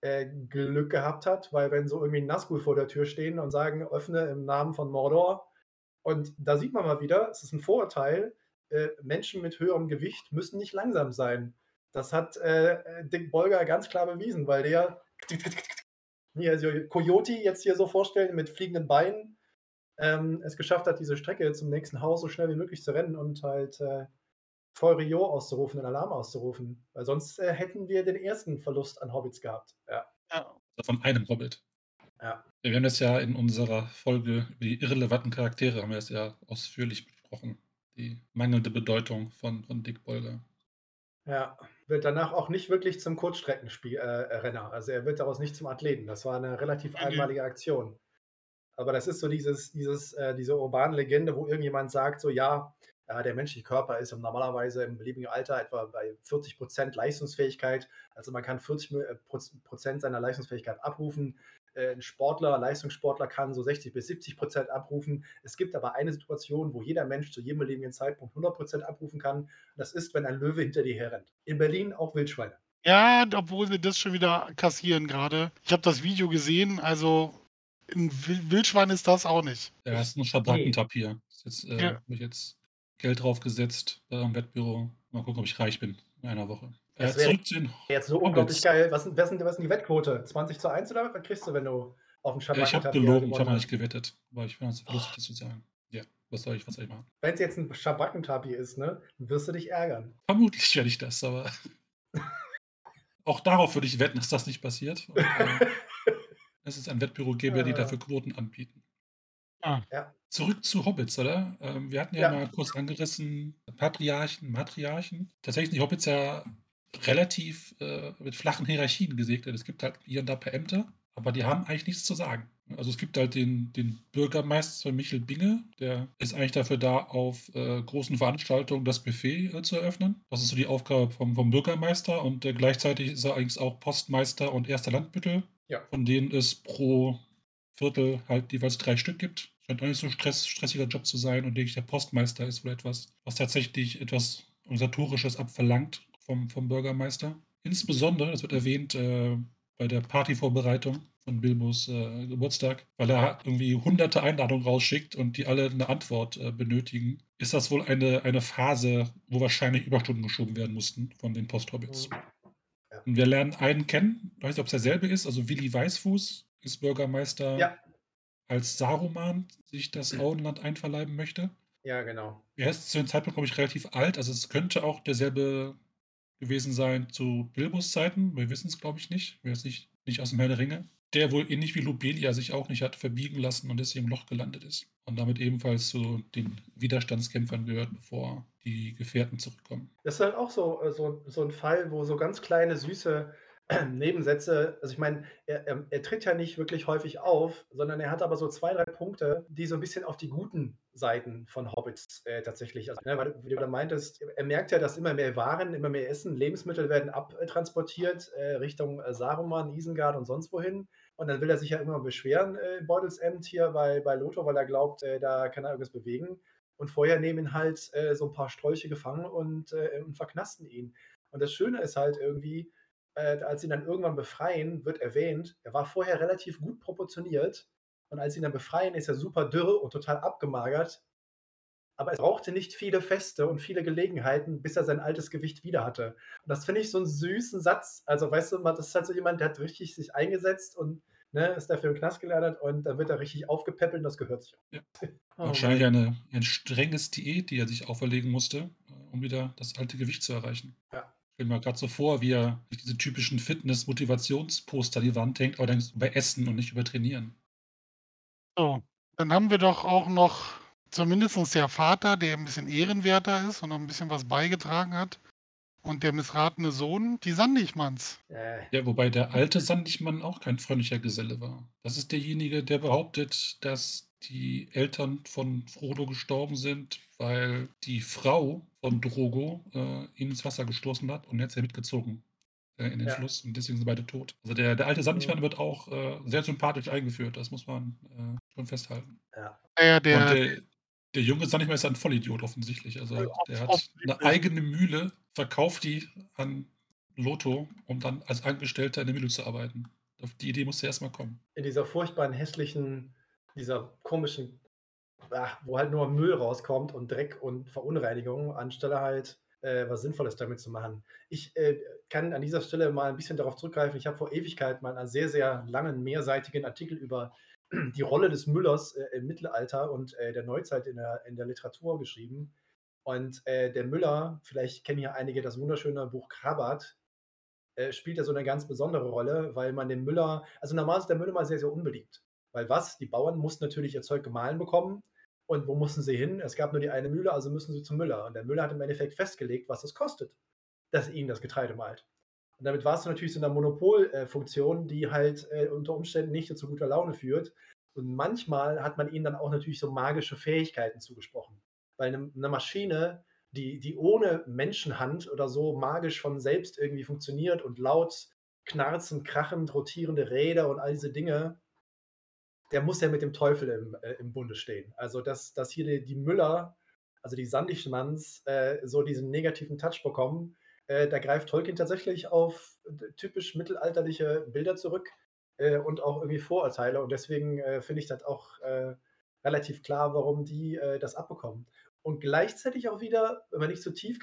äh, Glück gehabt hat, weil wenn so irgendwie Nazgul vor der Tür stehen und sagen, öffne im Namen von Mordor, und da sieht man mal wieder, es ist ein Vorurteil, äh, Menschen mit höherem Gewicht müssen nicht langsam sein. Das hat äh, Dick Bolger ganz klar bewiesen, weil der mir also Coyote jetzt hier so vorstellen mit fliegenden Beinen ähm, es geschafft hat, diese Strecke zum nächsten Haus so schnell wie möglich zu rennen und halt äh, voll Rio auszurufen, den Alarm auszurufen. Weil sonst äh, hätten wir den ersten Verlust an Hobbits gehabt. Ja. ja. Von einem Hobbit. Ja. Wir haben das ja in unserer Folge über die irrelevanten Charaktere haben wir das ja ausführlich besprochen. Die mangelnde Bedeutung von, von Dick Bolger. Ja, wird danach auch nicht wirklich zum Kurzstreckenrenner. Äh, also er wird daraus nicht zum Athleten. Das war eine relativ einmalige Aktion. Aber das ist so dieses, dieses, äh, diese urbane Legende, wo irgendjemand sagt, so ja, ja, der menschliche Körper ist normalerweise im beliebigen Alter etwa bei 40 Prozent Leistungsfähigkeit. Also man kann 40 äh, Prozent seiner Leistungsfähigkeit abrufen. Äh, ein Sportler, Leistungssportler kann so 60 bis 70 Prozent abrufen. Es gibt aber eine Situation, wo jeder Mensch zu jedem beliebigen Zeitpunkt 100 Prozent abrufen kann. Das ist, wenn ein Löwe hinter dir herrennt. In Berlin auch Wildschweine. Ja, obwohl sie das schon wieder kassieren gerade. Ich habe das Video gesehen, also ein Wildschwein ist das auch nicht. Ja, das ist ein Schabrackentapir. Jetzt äh, ja. habe ich jetzt Geld draufgesetzt beim Wettbüro. Mal gucken, ob ich reich bin in einer Woche. Das wäre jetzt so unglaublich geil. Was, was, sind, was sind die Wettquote? 20 zu 1 oder was kriegst du, wenn du auf dem Schabracken Ich habe gelogen, ich habe nicht gewettet. Aber ich finde es lustig, das zu sagen. Ja, was soll ich, was soll ich machen? Wenn es jetzt ein Schabrackentapir ist, ne, wirst du dich ärgern. Vermutlich werde ich das, aber auch darauf würde ich wetten, dass das nicht passiert. Und, äh, dass es ein Wettbüro gäbe, die dafür Quoten anbieten. Ah. Ja. Zurück zu Hobbits, oder? Ähm, wir hatten ja, ja, mal kurz angerissen, Patriarchen, Matriarchen. Tatsächlich sind die Hobbits ja relativ äh, mit flachen Hierarchien gesegnet. Es gibt halt hier und da per Ämter, aber die haben eigentlich nichts zu sagen. Also es gibt halt den, den Bürgermeister Michel Binge, der ist eigentlich dafür da, auf äh, großen Veranstaltungen das Buffet äh, zu eröffnen. Das ist so die Aufgabe vom, vom Bürgermeister und äh, gleichzeitig ist er eigentlich auch Postmeister und erster Landbüttel, ja. von denen es pro Viertel halt jeweils drei Stück gibt. Scheint auch nicht so stress, stressiger Job zu sein und denke ich, der Postmeister ist wohl etwas, was tatsächlich etwas Organisatorisches abverlangt vom, vom Bürgermeister. Insbesondere, das wird erwähnt äh, bei der Partyvorbereitung von Bilbos äh, Geburtstag, weil er irgendwie hunderte Einladungen rausschickt und die alle eine Antwort äh, benötigen, ist das wohl eine, eine Phase, wo wahrscheinlich Überstunden geschoben werden mussten von den Posthobbits. Wir lernen einen kennen, ich weiß nicht, ob es derselbe ist, also Willi Weißfuß ist Bürgermeister, ja. als Saruman sich das. Auenland einverleiben möchte. Ja, genau. Er ist zu dem Zeitpunkt, glaube ich, relativ alt, also es könnte auch derselbe gewesen sein zu Bilbos Zeiten. Wir wissen es, glaube ich, nicht. Wir wissen nicht, nicht aus dem Herr der Ringe. Der wohl ähnlich wie Lobelia sich auch nicht hat verbiegen lassen und deswegen im Loch gelandet ist. Und damit ebenfalls zu den Widerstandskämpfern gehört, bevor die Gefährten zurückkommen. Das ist halt auch so, äh, so, so ein Fall, wo so ganz kleine, süße Nebensätze, also ich meine, er, er, er, tritt ja nicht wirklich häufig auf, sondern er hat aber so zwei, drei Punkte, die so ein bisschen auf die guten Seiten von Hobbits äh, tatsächlich, also, ne, weil, wie du da meintest, er merkt ja, dass immer mehr Waren, immer mehr Essen, Lebensmittel werden abtransportiert äh, Richtung äh, Saruman, Isengard und sonst wohin. Und dann will er sich ja immer beschweren, äh, Beutelsend hier bei, bei Lothar, weil er glaubt, äh, da kann er irgendwas bewegen. Und vorher nehmen ihn halt äh, so ein paar Strolche gefangen und, äh, und verknasten ihn. Und das Schöne ist halt irgendwie, äh, als sie ihn dann irgendwann befreien, wird erwähnt, er war vorher relativ gut proportioniert und als sie ihn dann befreien, ist er super dürr und total abgemagert. Aber es brauchte nicht viele Feste und viele Gelegenheiten, bis er sein altes Gewicht wieder hatte. Und das finde ich so einen süßen Satz. Also, weißt du, das ist halt so jemand, der hat richtig sich eingesetzt und ne, ist dafür im Knast gelernt und dann wird er richtig aufgepäppelt und das gehört sich auch. Ja. Oh, Wahrscheinlich eine, ein strenges Diät, die er sich auferlegen musste, um wieder das alte Gewicht zu erreichen. Ja. stelle mir grad so vor, wie er sich diese typischen Fitness-Motivationsposter an die Wand hängt, aber dann über Essen und nicht über Trainieren. So, dann haben wir doch auch noch zumindestens der Vater, der ein bisschen ehrenwerter ist und noch ein bisschen was beigetragen hat. Und der missratene Sohn, die Sandigmanns. Äh, Ja, wobei der alte Sandigmann auch kein freundlicher Geselle war. Das ist derjenige, der behauptet, dass die Eltern von Frodo gestorben sind, weil die Frau von Drogo äh, ihn ins Wasser gestoßen hat und jetzt er mitgezogen äh, in den Ja. Fluss und deswegen sind beide tot. Also der, der alte Sandigmann Mhm. wird auch äh, sehr sympathisch eingeführt, das muss man äh, schon festhalten. ja. Ja, Und der, der, der Junge Sandigmann ist ein Vollidiot offensichtlich. Also Ja, der hat eine eigene Mühle, verkauft die an Lotto, um dann als Angestellter in der Mühle zu arbeiten. Auf die Idee musste erstmal kommen. In dieser furchtbaren, hässlichen, dieser komischen, ah, wo halt nur Müll rauskommt und Dreck und Verunreinigung, anstelle halt äh, was Sinnvolles damit zu machen. Ich äh, kann an dieser Stelle mal ein bisschen darauf zurückgreifen. Ich habe vor Ewigkeit mal einen sehr, sehr langen, mehrseitigen Artikel über die Rolle des Müllers äh, im Mittelalter und äh, der Neuzeit in der, in der Literatur geschrieben. Und äh, der Müller, vielleicht kennen hier einige das wunderschöne Buch Krabat, äh, spielt er so eine ganz besondere Rolle, weil man den Müller, also normal ist der Müller mal sehr, sehr unbeliebt. Weil was? Die Bauern mussten natürlich ihr Zeug gemahlen bekommen. Und wo mussten sie hin? Es gab nur die eine Mühle, also müssen sie zum Müller. Und der Müller hat im Endeffekt festgelegt, was es kostet, dass ihnen das Getreide malt. Und damit war es natürlich so eine Monopolfunktion, die halt äh, unter Umständen nicht zu guter Laune führt. Und manchmal hat man ihnen dann auch natürlich so magische Fähigkeiten zugesprochen. Weil eine, eine Maschine, die, die ohne Menschenhand oder so magisch von selbst irgendwie funktioniert und laut knarzend, krachend, rotierende Räder und all diese Dinge, der muss ja mit dem Teufel im, äh, im Bunde stehen. Also, dass, dass hier die, die Müller, also die Sandigmanns, äh, so diesen negativen Touch bekommen, äh, da greift Tolkien tatsächlich auf äh, typisch mittelalterliche Bilder zurück äh, und auch irgendwie Vorurteile. Und deswegen äh, finde ich das auch äh, relativ klar, warum die äh, das abbekommen. Und gleichzeitig auch wieder, wenn man nicht zu tief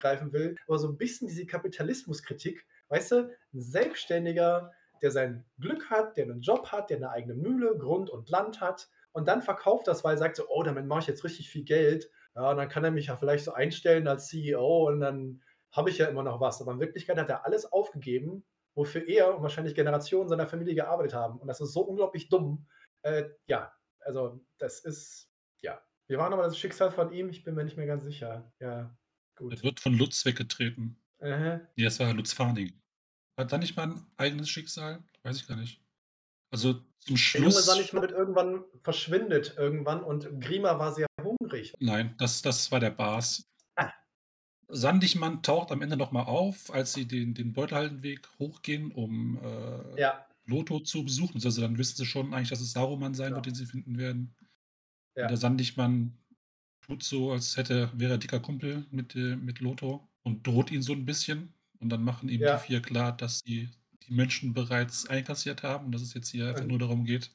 greifen will, aber so ein bisschen diese Kapitalismuskritik, weißt du, ein Selbstständiger, der sein Glück hat, der einen Job hat, der eine eigene Mühle, Grund und Land hat und dann verkauft das, weil er sagt so, oh, damit mache ich jetzt richtig viel Geld. Ja, und dann kann er mich ja vielleicht so einstellen als CEO und dann habe ich ja immer noch was. Aber in Wirklichkeit hat er alles aufgegeben, wofür er und wahrscheinlich Generationen seiner Familie gearbeitet haben. Und das ist so unglaublich dumm. Äh, ja, also das ist, ja. Wir waren aber das Schicksal von ihm, ich bin mir nicht mehr ganz sicher. Ja, Er gut. wird von Lutz weggetreten. Äh, Nee, das war Lutz Farning. Hat da nicht mal ein eigenes Schicksal? Weiß ich gar nicht. Also zum der junge Schluss. Sandigmann wird irgendwann verschwindet irgendwann und Grima war sehr hungrig. Nein, das, das war der Bas. Sandigmann taucht am Ende nochmal auf, als sie den, den Beutelhaldenweg hochgehen, um äh, Ja, Loto zu besuchen. Also dann wissen sie schon eigentlich, dass es Saruman sein Ja. wird, den sie finden werden. Ja. Der Sandigmann tut so, als hätte, wäre er dicker Kumpel mit, äh, mit Loto und droht ihn so ein bisschen. Und dann machen ihm die vier klar, dass sie die Menschen bereits einkassiert haben und dass es jetzt hier einfach Und- nur darum geht,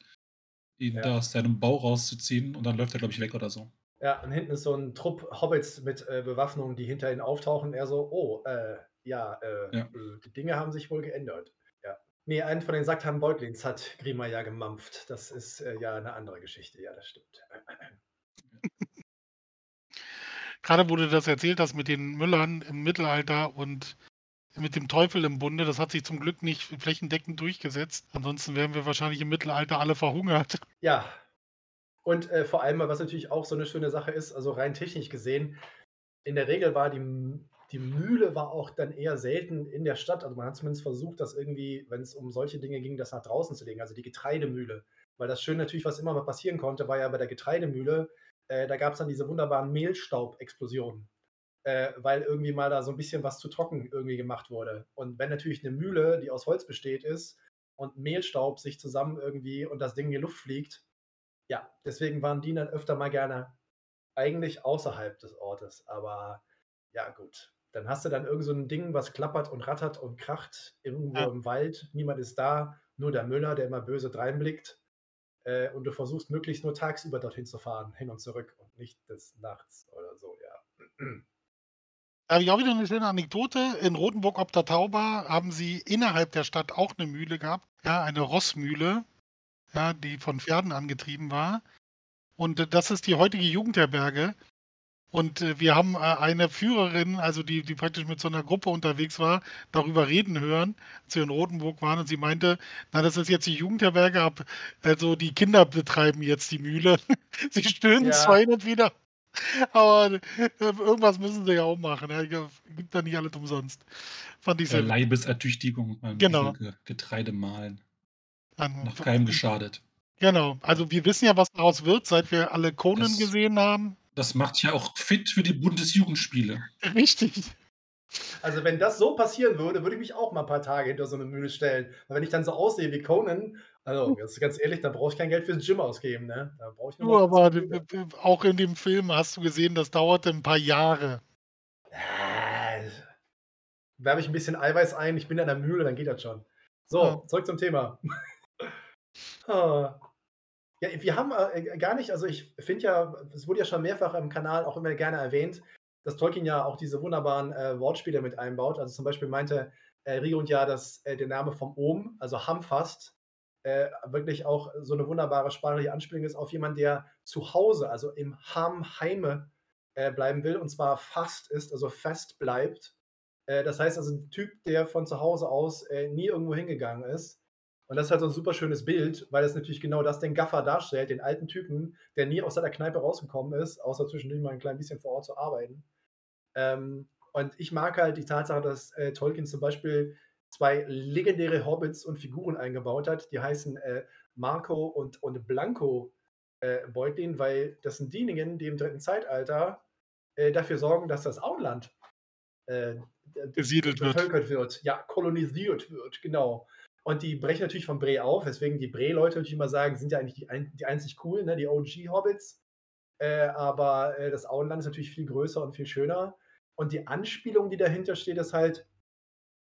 ihn da aus seinem Bau rauszuziehen. Und dann läuft er, glaube ich, weg oder so. Ja, und hinten ist so ein Trupp Hobbits mit äh, Bewaffnung, die hinter ihnen auftauchen. Er so, oh, äh, ja, äh, Ja. äh, die Dinge haben sich wohl geändert. Ja. Nee, einen von den Sacktannen Beutlins hat Grima ja gemampft. Das ist äh, ja eine andere Geschichte. Ja, das stimmt. Gerade du das erzählt hast mit den Müllern im Mittelalter und mit dem Teufel im Bunde, das hat sich zum Glück nicht flächendeckend durchgesetzt. Ansonsten wären wir wahrscheinlich im Mittelalter alle verhungert. Ja. Und äh, vor allem, was natürlich auch so eine schöne Sache ist, also rein technisch gesehen, in der Regel war die, die Mühle war auch dann eher selten in der Stadt. Also man hat zumindest versucht, das irgendwie, wenn es um solche Dinge ging, das nach draußen zu legen, also die Getreidemühle. Weil das Schöne natürlich, was immer mal passieren konnte, war ja bei der Getreidemühle, äh, da gab es dann diese wunderbaren Mehlstaubexplosionen. Äh, weil irgendwie mal da so ein bisschen was zu trocken irgendwie gemacht wurde. Und wenn natürlich eine Mühle, die aus Holz besteht, ist und Mehlstaub sich zusammen irgendwie und das Ding in die Luft fliegt, ja, deswegen waren die dann öfter mal gerne eigentlich außerhalb des Ortes. Aber ja, gut. Dann hast du dann irgend so ein Ding, was klappert und rattert und kracht irgendwo Ja. im Wald. Niemand ist da, nur der Müller, der immer böse dreinblickt. Äh, und du versuchst möglichst nur tagsüber dorthin zu fahren, hin und zurück und nicht des Nachts oder so, ja. Da habe ich auch wieder eine schöne Anekdote. In Rotenburg ob der Tauber haben sie innerhalb der Stadt auch eine Mühle gehabt. Ja, eine Rossmühle, ja, die von Pferden angetrieben war. Und äh, das ist die heutige Jugendherberge. Und äh, wir haben äh, eine Führerin, also die, die praktisch mit so einer Gruppe unterwegs war, darüber reden hören, als wir in Rotenburg waren. Und sie meinte, na, das ist jetzt die Jugendherberge ab. Also die Kinder betreiben jetzt die Mühle. sie stöhnen Ja. zwar hin und wieder, aber irgendwas müssen sie ja auch machen. Ja, gibt da nicht alles umsonst. Fand ich sehr Leibesertüchtigung, ein Genau. Getreide mahlen. An- Noch keinem geschadet. Genau. Also wir wissen ja, was daraus wird, seit wir alle Conan Das- gesehen haben. Das macht ja auch fit für die Bundesjugendspiele. Richtig. Also wenn das so passieren würde, würde ich mich auch mal ein paar Tage hinter so eine Mühle stellen. Weil wenn ich dann so aussehe wie Conan, also das ist ganz ehrlich, da brauche ich kein Geld fürs Gym ausgeben, ne? Da brauche ich nur aber auch in dem Film hast du gesehen, das dauerte ein paar Jahre. Äh, werbe ich ein bisschen Eiweiß ein, ich bin an der Mühle, dann geht das schon. So, Ja. zurück zum Thema. Ja, wir haben äh, gar nicht, also ich finde ja, es wurde ja schon mehrfach im Kanal auch immer gerne erwähnt, dass Tolkien ja auch diese wunderbaren äh, Wortspiele mit einbaut. Also zum Beispiel meinte äh, Riegund ja, dass äh, der Name vom Ohm, also Hamfast, äh, wirklich auch so eine wunderbare sprachliche Anspielung ist auf jemanden, der zu Hause, also im Hamheime äh, bleiben will und zwar fast ist, also fest bleibt. Äh, das heißt also ein Typ, der von zu Hause aus äh, nie irgendwo hingegangen ist. Und das ist halt so ein super schönes Bild, weil es natürlich genau das den Gaffer darstellt, den alten Typen, der nie aus seiner Kneipe rausgekommen ist, außer zwischendurch mal ein klein bisschen vor Ort zu arbeiten. Ähm, und ich mag halt die Tatsache, dass äh, Tolkien zum Beispiel zwei legendäre Hobbits und Figuren eingebaut hat, die heißen äh, Marco und, und Blanco äh, Beutlin, weil das sind diejenigen, die im dritten Zeitalter äh, dafür sorgen, dass das Auenland äh, Besiedelt wird. bevölkert wird. Ja, kolonisiert wird, genau. Und die brechen natürlich von Bre auf, weswegen die Bre-Leute natürlich immer sagen, sind ja eigentlich die, die einzig coolen, ne? die OG-Hobbits. Äh, aber äh, das Auenland ist natürlich viel größer und viel schöner. Und die Anspielung, die dahinter steht, ist halt,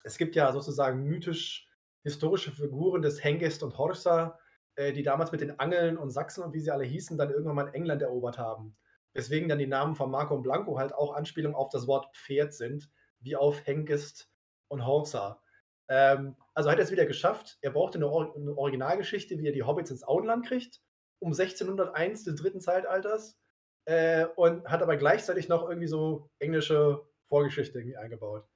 es gibt ja sozusagen mythisch-historische Figuren des Hengist und Horsa, äh, die damals mit den Angeln und Sachsen und wie sie alle hießen, dann irgendwann mal England erobert haben. Weswegen dann die Namen von Marco und Blanco halt auch Anspielungen auf das Wort Pferd sind, wie auf Hengist und Horsa. Ähm, also hat er es wieder geschafft. Er brauchte eine, Or eine Originalgeschichte, wie er die Hobbits ins Auenland kriegt, um 1601 des dritten Zeitalters. Äh, und hat aber gleichzeitig noch irgendwie so englische Vorgeschichte irgendwie eingebaut.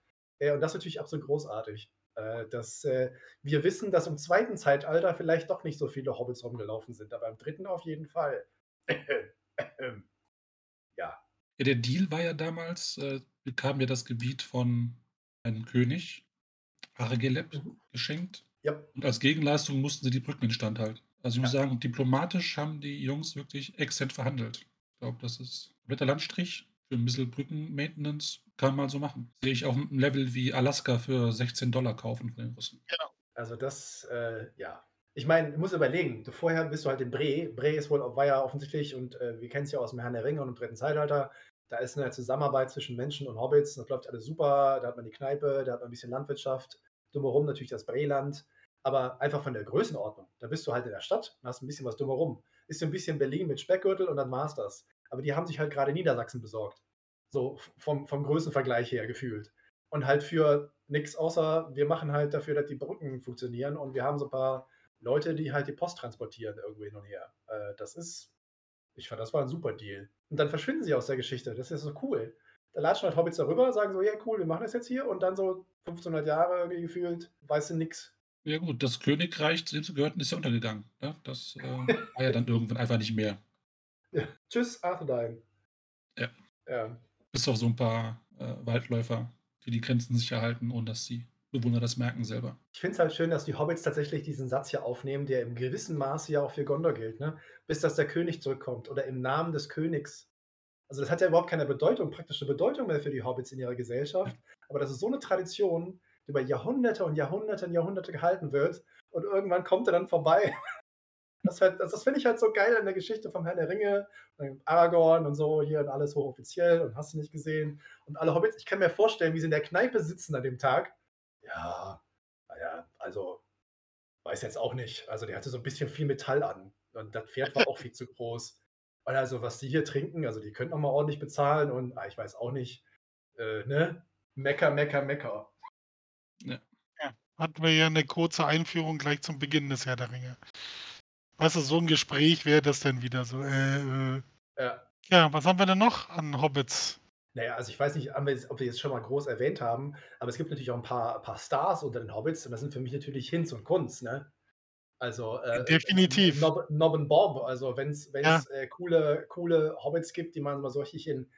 Äh, und das ist natürlich absolut großartig. Äh, dass äh, wir wissen, dass im zweiten Zeitalter vielleicht doch nicht so viele Hobbits rumgelaufen sind, aber im dritten auf jeden Fall. ja. Der Deal war ja damals, äh, bekam ja das Gebiet von einem König, Argeleb, Mhm. geschenkt. Ja. Und als Gegenleistung mussten sie die Brücken instand halten. Also ich muss Ja. sagen, diplomatisch haben die Jungs wirklich exzellent verhandelt. Ich glaube, das ist ein kompletter Landstrich für ein bisschen Brücken-Maintenance. Kann man mal so machen. Sehe ich auf einem Level wie Alaska für 16 Dollar kaufen von den Russen. Also das, äh, ja. Ich meine, du musst überlegen, du vorher bist du halt in Bre. Bre ist wohl, war ja offensichtlich, und äh, wir kennen es ja aus dem Herrn der Ringe und im dritten Zeitalter, da ist eine Zusammenarbeit zwischen Menschen und Hobbits, das läuft alles super, da hat man die Kneipe, da hat man ein bisschen Landwirtschaft, drumherum natürlich das Breland, aber einfach von der Größenordnung, da bist du halt in der Stadt und hast ein bisschen was drumherum. Ist so ein bisschen Berlin mit Speckgürtel und dann war's das. Aber die haben sich halt gerade Niedersachsen besorgt. So vom, vom Größenvergleich her gefühlt. Und halt für nichts außer, wir machen halt dafür, dass die Brücken funktionieren und wir haben so ein paar Leute, die halt die Post transportieren irgendwo hin und her. Äh, das ist, ich fand, das war ein super Deal. Und dann verschwinden sie aus der Geschichte. Das ist so cool. Da latschen halt Hobbits darüber, sagen so, ja cool, wir machen das jetzt hier und dann so 1500 Jahre irgendwie gefühlt, weißt du nix. Ja gut, das Königreich, zu dem sie gehörten, ist ja untergegangen. Ne? Das äh, war ja dann irgendwann einfach nicht mehr. Ja. Tschüss, Arthedain. Ja. Ja. Bis auf so ein paar äh, Waldläufer, die die Grenzen sicher halten, ohne dass die Bewohner das merken selber. Ich finde es halt schön, dass die Hobbits tatsächlich diesen Satz hier aufnehmen, der im gewissen Maße ja auch für Gondor gilt, ne? Bis dass der König zurückkommt oder im Namen des Königs. Also das hat ja überhaupt keine Bedeutung, praktische Bedeutung mehr für die Hobbits in ihrer Gesellschaft. Aber das ist so eine Tradition, die über Jahrhunderte und Jahrhunderte und Jahrhunderte gehalten wird. Und irgendwann kommt er dann vorbei. Das, halt, das, das finde ich halt so geil in der Geschichte vom Herrn der Ringe, und Aragorn und so hier und alles hochoffiziell und hast du nicht gesehen. Und alle Hobbits, ich kann mir vorstellen, wie sie in der Kneipe sitzen an dem Tag. Ja, naja, also weiß jetzt auch nicht. Also der hatte so ein bisschen viel Metall an und das Pferd war auch viel zu groß. Und also was die hier trinken, also die könnten noch mal ordentlich bezahlen und ah, ich weiß auch nicht, äh, ne? Mecker, Mecker, Mecker. Hatten wir ja eine kurze Einführung gleich zum Beginn des Herr der Ringe. Weißt du, so ein Gespräch wäre das dann wieder so. Äh, äh. Ja. Ja, was haben wir denn noch an Hobbits? Naja, also ich weiß nicht, ob wir jetzt, ob wir jetzt schon mal groß erwähnt haben, aber es gibt natürlich auch ein paar, paar Stars unter den Hobbits und das sind für mich natürlich Hinz und Kunz, ne? Also äh, Definitiv. Nob, Nob und Bob, also wenn es Ja. äh, coole, coole Hobbits gibt, die man mal so richtig in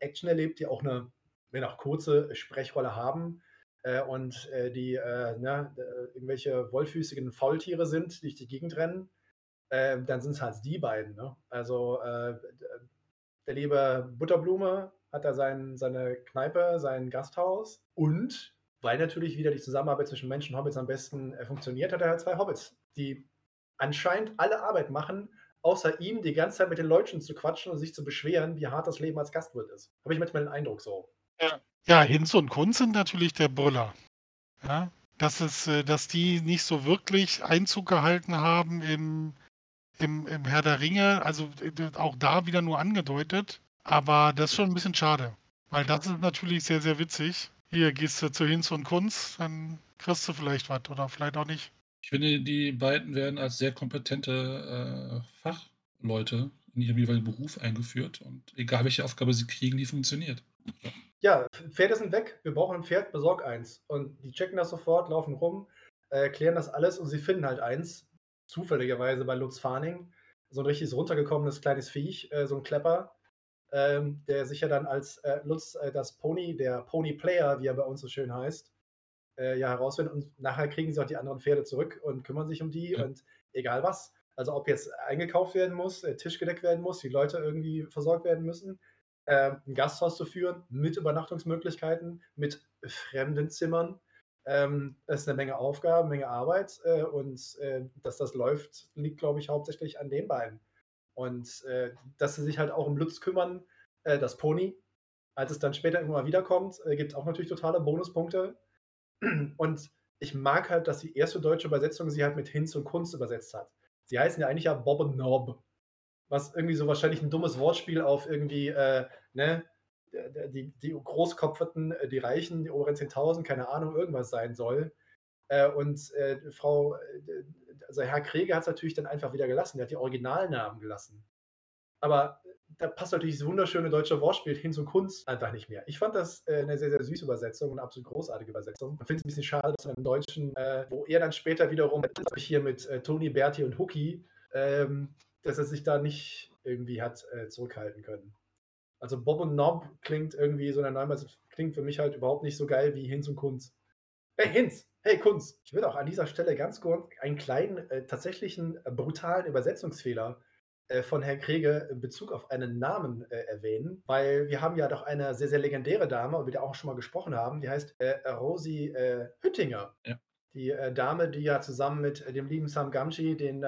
Action erlebt, die auch eine, wenn auch kurze Sprechrolle haben äh, und äh, die äh, ne, äh, irgendwelche wollfüßigen Faultiere sind, die durch die Gegend rennen, äh, dann sind es halt die beiden. Ne? Also äh, der liebe Butterblume hat da sein, seine Kneipe, sein Gasthaus und weil natürlich wieder die Zusammenarbeit zwischen Menschen und Hobbits am besten äh, funktioniert, hat er halt zwei Hobbits, die anscheinend alle Arbeit machen, außer ihm die ganze Zeit mit den Leuten zu quatschen und sich zu beschweren, wie hart das Leben als Gastwirt ist. Habe ich manchmal den Eindruck so. Ja, Hinz und Kunz sind natürlich der Brüller. Ja, dass, es, äh, dass die nicht so wirklich Einzug gehalten haben im, im, im Herr der Ringe. Also äh, auch da wieder nur angedeutet. Aber das ist schon ein bisschen schade. Weil das ist natürlich sehr, sehr witzig. Hier gehst du zu Hinz und Kunz, dann kriegst du vielleicht was oder vielleicht auch nicht. Ich finde, die beiden werden als sehr kompetente äh, Fachleute in ihrem jeweiligen Beruf eingeführt und egal welche Aufgabe sie kriegen, die funktioniert. Ja, Pferde sind weg, wir brauchen ein Pferd, besorg eins. Und die checken das sofort, laufen rum, äh, klären das alles und sie finden halt eins, zufälligerweise bei Lutz Farning, so ein richtig runtergekommenes kleines Viech, äh, so ein Klepper, ähm, der sich ja dann als äh, Lutz äh, das Pony, der Pony Player, wie er bei uns so schön heißt, äh, ja herausfindet. Und nachher kriegen sie auch die anderen Pferde zurück und kümmern sich um die Ja. und egal was. Also ob jetzt eingekauft werden muss, äh, Tisch gedeckt werden muss, die Leute irgendwie versorgt werden müssen, äh, ein Gasthaus zu führen mit Übernachtungsmöglichkeiten, mit fremden Zimmern. Ähm, das ist eine Menge Aufgaben, Menge Arbeit äh, und äh, dass das läuft, liegt, glaube ich, hauptsächlich an den beiden. Und äh, dass sie sich halt auch um Lutz kümmern, äh, das Pony, als es dann später irgendwann mal wiederkommt, äh, gibt auch natürlich totale Bonuspunkte. Und ich mag halt, dass die erste deutsche Übersetzung sie halt mit Hinz und Kunst übersetzt hat. Sie heißen ja eigentlich ja Bob und Nob, was irgendwie so wahrscheinlich ein dummes Wortspiel auf irgendwie, äh, ne, die, die Großkopferten, äh, die Reichen, die oberen 10.000, keine Ahnung, irgendwas sein soll. Äh, und äh, Frau, äh, also Herr Krieger hat es natürlich dann einfach wieder gelassen. Der hat die Originalnamen gelassen. Aber da passt natürlich das wunderschöne deutsche Wortspiel hin zu Kunst einfach nicht mehr. Ich fand das äh, eine sehr, sehr süße Übersetzung und eine absolut großartige Übersetzung. Ich finde es ein bisschen schade, dass man im Deutschen, äh, wo er dann später wiederum hier mit Toni, Berti und Huki, ähm, dass er sich da nicht irgendwie hat zurückhalten können. Also Bob und Nob klingt irgendwie so in der Neumann, klingt für mich halt überhaupt nicht so geil wie Hinz und Kunz. Hey Hinz, hey Kunz, ich will auch an dieser Stelle ganz kurz einen kleinen, äh, tatsächlichen, äh, brutalen Übersetzungsfehler äh, von Herrn Krege in Bezug auf einen Namen äh, erwähnen, weil wir haben ja doch eine sehr, sehr legendäre Dame, über die wir auch schon mal gesprochen haben, die heißt äh, Rosi Hüttinger. Ja. Die Dame, die ja zusammen mit dem lieben Sam Gamgee den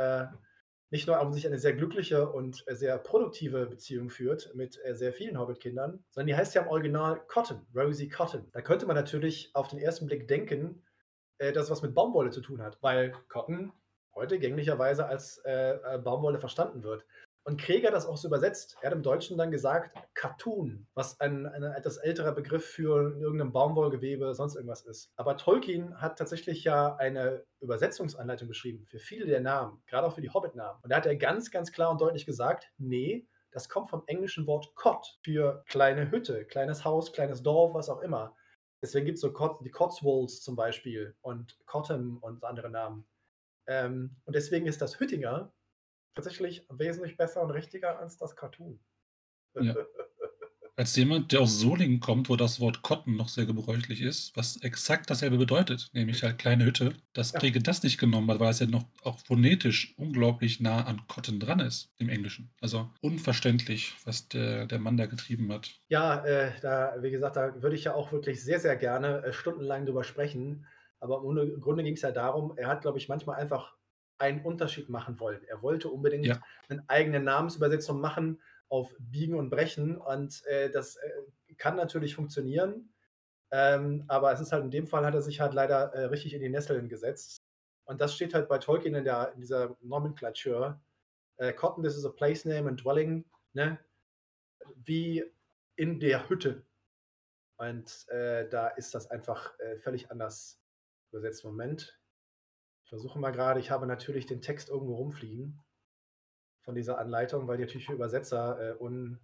nicht nur offensichtlich eine sehr glückliche und sehr produktive Beziehung führt mit sehr vielen Hobbit-Kindern, sondern die heißt ja im Original Cotton, Rosie Cotton. Da könnte man natürlich auf den ersten Blick denken, äh, dass es was mit Baumwolle zu tun hat, weil Cotton heute gänglicherweise als äh, äh, Baumwolle verstanden wird. Und Krieger hat das auch so übersetzt. Er hat im Deutschen dann gesagt Cartoon, was ein, ein etwas älterer Begriff für irgendein Baumwollgewebe, sonst irgendwas ist. Aber Tolkien hat tatsächlich ja eine Übersetzungsanleitung geschrieben für viele der Namen, gerade auch für die Hobbit-Namen. Und da hat er ganz, ganz klar und deutlich gesagt, nee, das kommt vom englischen Wort Cot für kleine Hütte, kleines Haus, kleines Dorf, was auch immer. Deswegen gibt es so Cot, die Cotswolds zum Beispiel und Cotton und andere Namen. Ähm, und deswegen ist das Hüttinger tatsächlich wesentlich besser und richtiger als das Cartoon. Ja. Als jemand, der aus Solingen kommt, wo das Wort Kotten noch sehr gebräuchlich ist, was exakt dasselbe bedeutet, nämlich halt kleine Hütte, dass Ja. Das nicht genommen hat, weil es ja noch auch phonetisch unglaublich nah an Kotten dran ist im Englischen. Also unverständlich, was der, der Mann da getrieben hat. Ja, äh, da, wie gesagt, da würde ich ja auch wirklich sehr, sehr gerne äh, stundenlang drüber sprechen. Aber im Grunde, im Grunde ging es ja darum, er hat, glaube ich, manchmal einfach einen Unterschied machen wollen. Er wollte unbedingt Ja. eine eigene Namensübersetzung machen auf Biegen und Brechen. Und äh, das äh, kann natürlich funktionieren. Ähm, aber es ist halt in dem Fall hat er sich halt leider äh, richtig in die Nesseln gesetzt. Und das steht halt bei Tolkien in, der, in dieser Nomenklatur. Äh, Cotton, this is a place name and dwelling, ne? Wie in der Hütte. Und äh, da ist das einfach äh, völlig anders übersetzt. Moment. Ich versuche mal gerade, ich habe natürlich den Text irgendwo rumfliegen von dieser Anleitung, weil die natürlich für Übersetzer äh, un,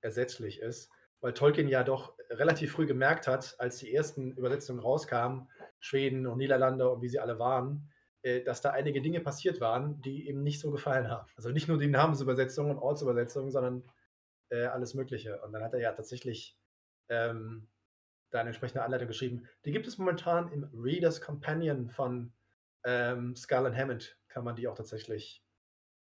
ersetzlich ist, weil Tolkien ja doch relativ früh gemerkt hat, als die ersten Übersetzungen rauskamen, Schweden und Niederlande und wie sie alle waren, äh, dass da einige Dinge passiert waren, die ihm nicht so gefallen haben. Also nicht nur die Namensübersetzungen und Ortsübersetzungen, sondern äh, alles Mögliche. Und dann hat er ja tatsächlich ähm, da eine entsprechende Anleitung geschrieben. Die gibt es momentan im Reader's Companion von ähm, Scarlett Hammond. Kann man die auch tatsächlich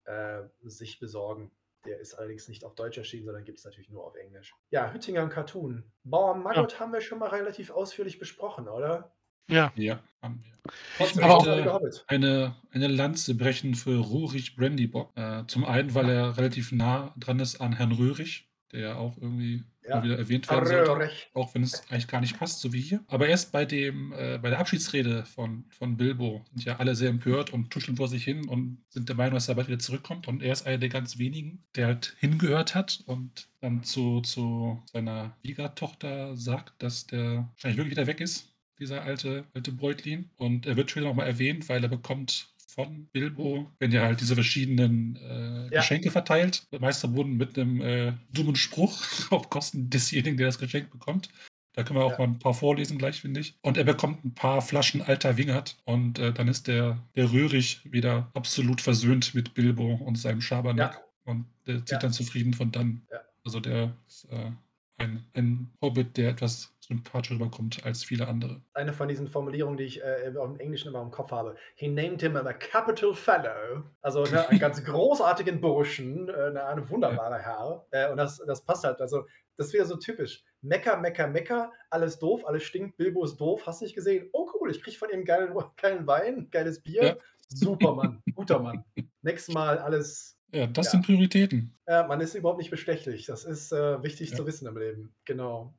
äh, sich besorgen. Der ist allerdings nicht auf Deutsch erschienen, sondern gibt es natürlich nur auf Englisch. Ja, Hüttinger und Cartoon. Bauer Maggot ja. haben wir schon mal relativ ausführlich besprochen, oder? Ja. Ja, haben wir. Ich möchte eine, eine Lanze brechen für Rurich Brandybock. Äh, zum einen, weil er relativ nah dran ist an Herrn Röhrig, der auch irgendwie ja. wieder erwähnt werden sollte, auch wenn es eigentlich gar nicht passt, so wie hier. Aber erst bei dem, äh, bei der Abschiedsrede von, von Bilbo sind ja alle sehr empört und tuscheln vor sich hin und sind der Meinung, dass er bald wieder zurückkommt. Und er ist einer der ganz wenigen, der halt hingehört hat und dann zu, zu seiner Schwiegertochter sagt, dass der wahrscheinlich wirklich wieder weg ist dieser alte, alte Bräutlin. Und er wird später nochmal erwähnt, weil er bekommt von Bilbo, wenn er halt diese verschiedenen äh, ja. Geschenke verteilt, verbunden mit einem äh, dummen Spruch auf Kosten desjenigen, der das Geschenk bekommt. Da können wir auch ja. mal ein paar vorlesen gleich, finde ich. Und er bekommt ein paar Flaschen alter Wingert und äh, dann ist der, der Röhrig wieder absolut versöhnt mit Bilbo und seinem Schabernack. Ja. Und der zieht dann zufrieden von dann. Also der ist äh, ein, ein Hobbit, der etwas sympathischer rüberkommt als viele andere. Eine von diesen Formulierungen, die ich äh, im Englischen immer im Kopf habe. He named him a capital fellow. Also ne, einen ganz großartigen Burschen, äh, ne, ein wunderbarer ja. Herr. Äh, und das, das passt halt. Also das ist wieder so typisch. Mecker, Mecker, Mecker, alles doof, alles stinkt, Bilbo ist doof, hast nicht gesehen? Oh cool, ich krieg von ihm geilen, geilen Wein, geiles Bier. Ja. Super Mann, guter Mann. Nächstes Mal alles ja, das ja. sind Prioritäten. Ja, man ist überhaupt nicht bestechlich. Das ist äh, wichtig ja. zu wissen im Leben. Genau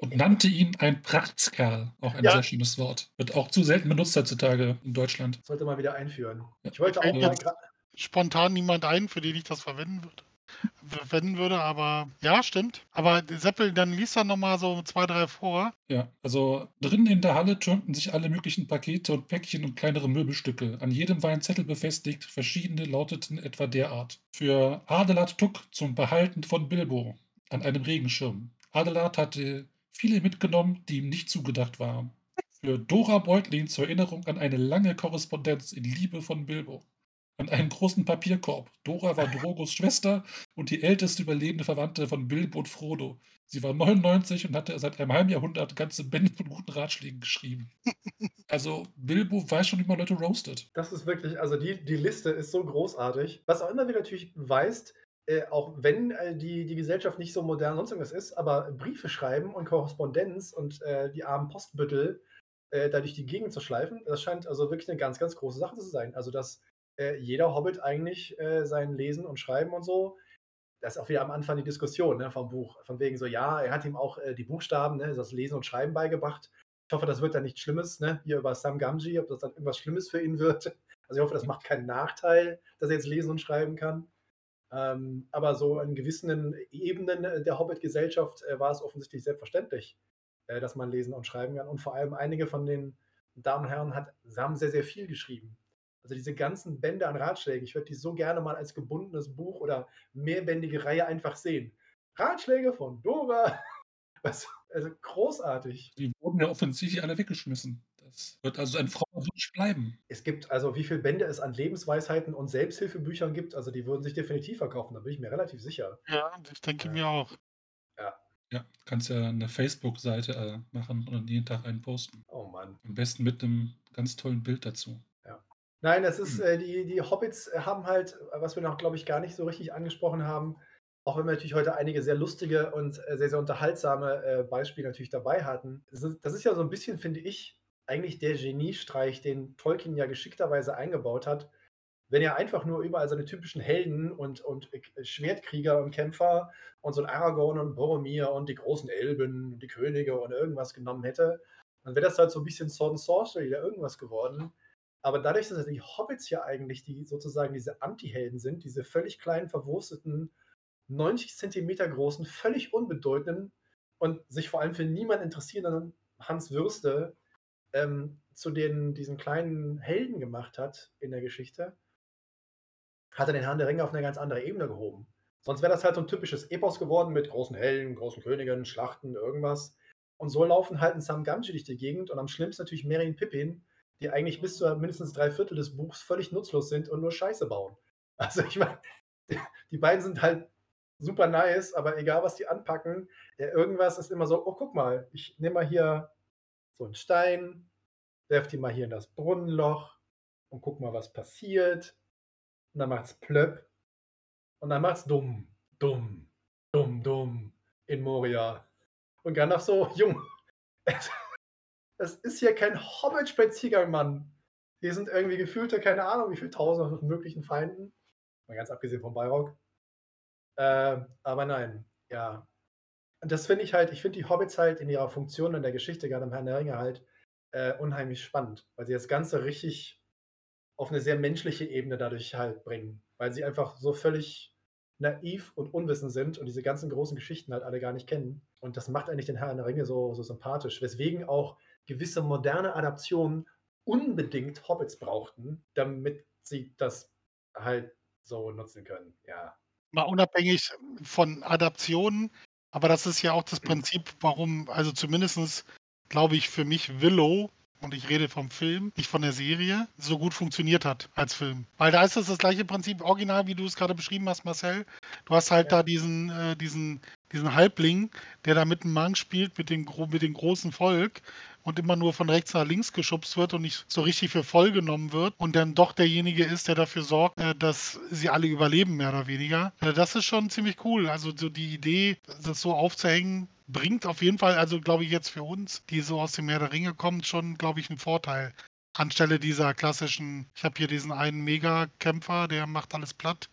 und nannte ihn ein Prachtskerl. Auch ein ja. sehr schönes Wort. Wird auch zu selten benutzt heutzutage in Deutschland. Sollte man wieder einführen. Ich wollte auch mal spontan niemand ein, für den ich das verwenden würde. Verwenden würde, aber ja, stimmt. Aber Seppel, dann liest er nochmal so zwei, drei vor. Ja, also drinnen in der Halle türmten sich alle möglichen Pakete und Päckchen und kleinere Möbelstücke. An jedem war ein Zettel befestigt, verschiedene lauteten etwa derart. Für Adelard Tuck zum Behalten von Bilbo an einem Regenschirm. Adelard hatte viele mitgenommen, die ihm nicht zugedacht waren. Für Dora Beutlin zur Erinnerung an eine lange Korrespondenz in Liebe von Bilbo. An einen großen Papierkorb. Dora war Drogos Schwester und die älteste überlebende Verwandte von Bilbo und Frodo. Sie war 99 und hatte seit einem halben Jahrhundert ganze Bände von guten Ratschlägen geschrieben. Also Bilbo weiß schon, wie man Leute roastet. Das ist wirklich, also die, die Liste ist so großartig. Was auch immer wieder natürlich weist, äh, auch wenn äh, die, die Gesellschaft nicht so modern sonst irgendwas ist, aber Briefe schreiben und Korrespondenz und äh, die armen Postbüttel äh, da durch die Gegend zu schleifen, das scheint also wirklich eine ganz, ganz große Sache zu sein. Also, dass äh, jeder Hobbit eigentlich äh, sein Lesen und Schreiben und so, das ist auch wieder am Anfang die Diskussion ne, vom Buch, von wegen so, ja, er hat ihm auch die Buchstaben, ne, das Lesen und Schreiben beigebracht. Ich hoffe, das wird dann nichts Schlimmes, ne, hier über Sam Gamgee, ob das dann irgendwas Schlimmes für ihn wird. Also ich hoffe, das macht keinen Nachteil, dass er jetzt lesen und schreiben kann. Ähm, aber so in gewissen Ebenen der Hobbit-Gesellschaft äh, war es offensichtlich selbstverständlich, äh, dass man lesen und schreiben kann. Und vor allem einige von den Damen und Herren hat, haben sehr, sehr viel geschrieben. Also diese ganzen Bände an Ratschlägen, ich würde die so gerne mal als gebundenes Buch oder mehrbändige Reihe einfach sehen. Ratschläge von Dora. Also großartig. Die wurden ja offensichtlich alle weggeschmissen. Das wird also ein Frauenwunsch bleiben. Es gibt also, wie viele Bände es an Lebensweisheiten und Selbsthilfebüchern gibt, also die würden sich definitiv verkaufen, da bin ich mir relativ sicher. Ja, ich denke mir auch. Ja. Ja, kannst ja eine Facebook-Seite äh, machen und jeden Tag einen posten. Oh Mann. Am besten mit einem ganz tollen Bild dazu. Ja. Nein, das ist, hm. äh, die, die Hobbits haben halt, was wir noch, glaube ich, gar nicht so richtig angesprochen haben, auch wenn wir natürlich heute einige sehr lustige und äh, sehr, sehr unterhaltsame äh, Beispiele natürlich dabei hatten. Das ist, das ist ja so ein bisschen, finde ich, eigentlich der Geniestreich, den Tolkien ja geschickterweise eingebaut hat. Wenn er einfach nur überall seine typischen Helden und, und Schwertkrieger und Kämpfer und so ein Aragorn und Boromir und die großen Elben und die Könige und irgendwas genommen hätte, dann wäre das halt so ein bisschen Sword and Sorcery oder irgendwas geworden. Aber dadurch, dass die Hobbits ja eigentlich die sozusagen diese Anti-Helden sind, diese völlig kleinen, verwursteten, 90 Zentimeter großen, völlig unbedeutenden und sich vor allem für niemanden interessierenden Hans Würste, ähm, zu den diesen kleinen Helden gemacht hat in der Geschichte, hat er den Herrn der Ringe auf eine ganz andere Ebene gehoben. Sonst wäre das halt so ein typisches Epos geworden mit großen Helden, großen Königen, Schlachten, irgendwas. Und so laufen halt ein Sam Gamgee durch die Gegend und am schlimmsten natürlich Merry Pippin, die eigentlich bis zu mindestens drei Viertel des Buchs völlig nutzlos sind und nur Scheiße bauen. Also ich meine, die beiden sind halt super nice, aber egal was die anpacken, ja, irgendwas ist immer so, oh guck mal, ich nehme mal hier so einen Stein, werf die mal hier in das Brunnenloch und guck mal, was passiert. Und dann macht's plöpp und dann macht's dumm, dumm, dumm, dumm in Moria. Und Gandalf so, Junge, es ist hier kein Hobbit-Spaziergang, Mann. Hier sind irgendwie gefühlte, keine Ahnung, wie viele tausend möglichen Feinden. Mal ganz abgesehen von Bayrock. Äh, aber nein, ja. Das finde ich halt, ich finde die Hobbits halt in ihrer Funktion in der Geschichte, gerade im Herrn der Ringe halt, äh, unheimlich spannend, weil sie das Ganze richtig auf eine sehr menschliche Ebene dadurch halt bringen, weil sie einfach so völlig naiv und unwissend sind und diese ganzen großen Geschichten halt alle gar nicht kennen. Und das macht eigentlich den Herrn der Ringe so, so sympathisch, weswegen auch gewisse moderne Adaptionen unbedingt Hobbits brauchten, damit sie das halt so nutzen können. Ja. Mal unabhängig von Adaptionen, aber das ist ja auch das. Prinzip, warum, also zumindest glaube ich für mich Willow, und ich rede vom Film, nicht von der Serie, so gut funktioniert hat als Film. Weil da ist es das gleiche Prinzip, original, wie du es gerade beschrieben hast, Marcel. Du hast halt ja. da diesen, äh, diesen, diesen Halbling, der da mit dem Mann spielt, mit dem, mit dem großen Volk und immer nur von rechts nach links geschubst wird und nicht so richtig für voll genommen wird und dann doch derjenige ist, der dafür sorgt, äh, dass sie alle überleben, mehr oder weniger. Äh, das ist schon ziemlich cool. Also so die Idee, das so aufzuhängen, bringt auf jeden Fall, also glaube ich jetzt für uns, die so aus dem Meer der Ringe kommen, schon, glaube ich, einen Vorteil. Anstelle dieser klassischen, ich habe hier diesen einen Mega-Kämpfer, der macht alles platt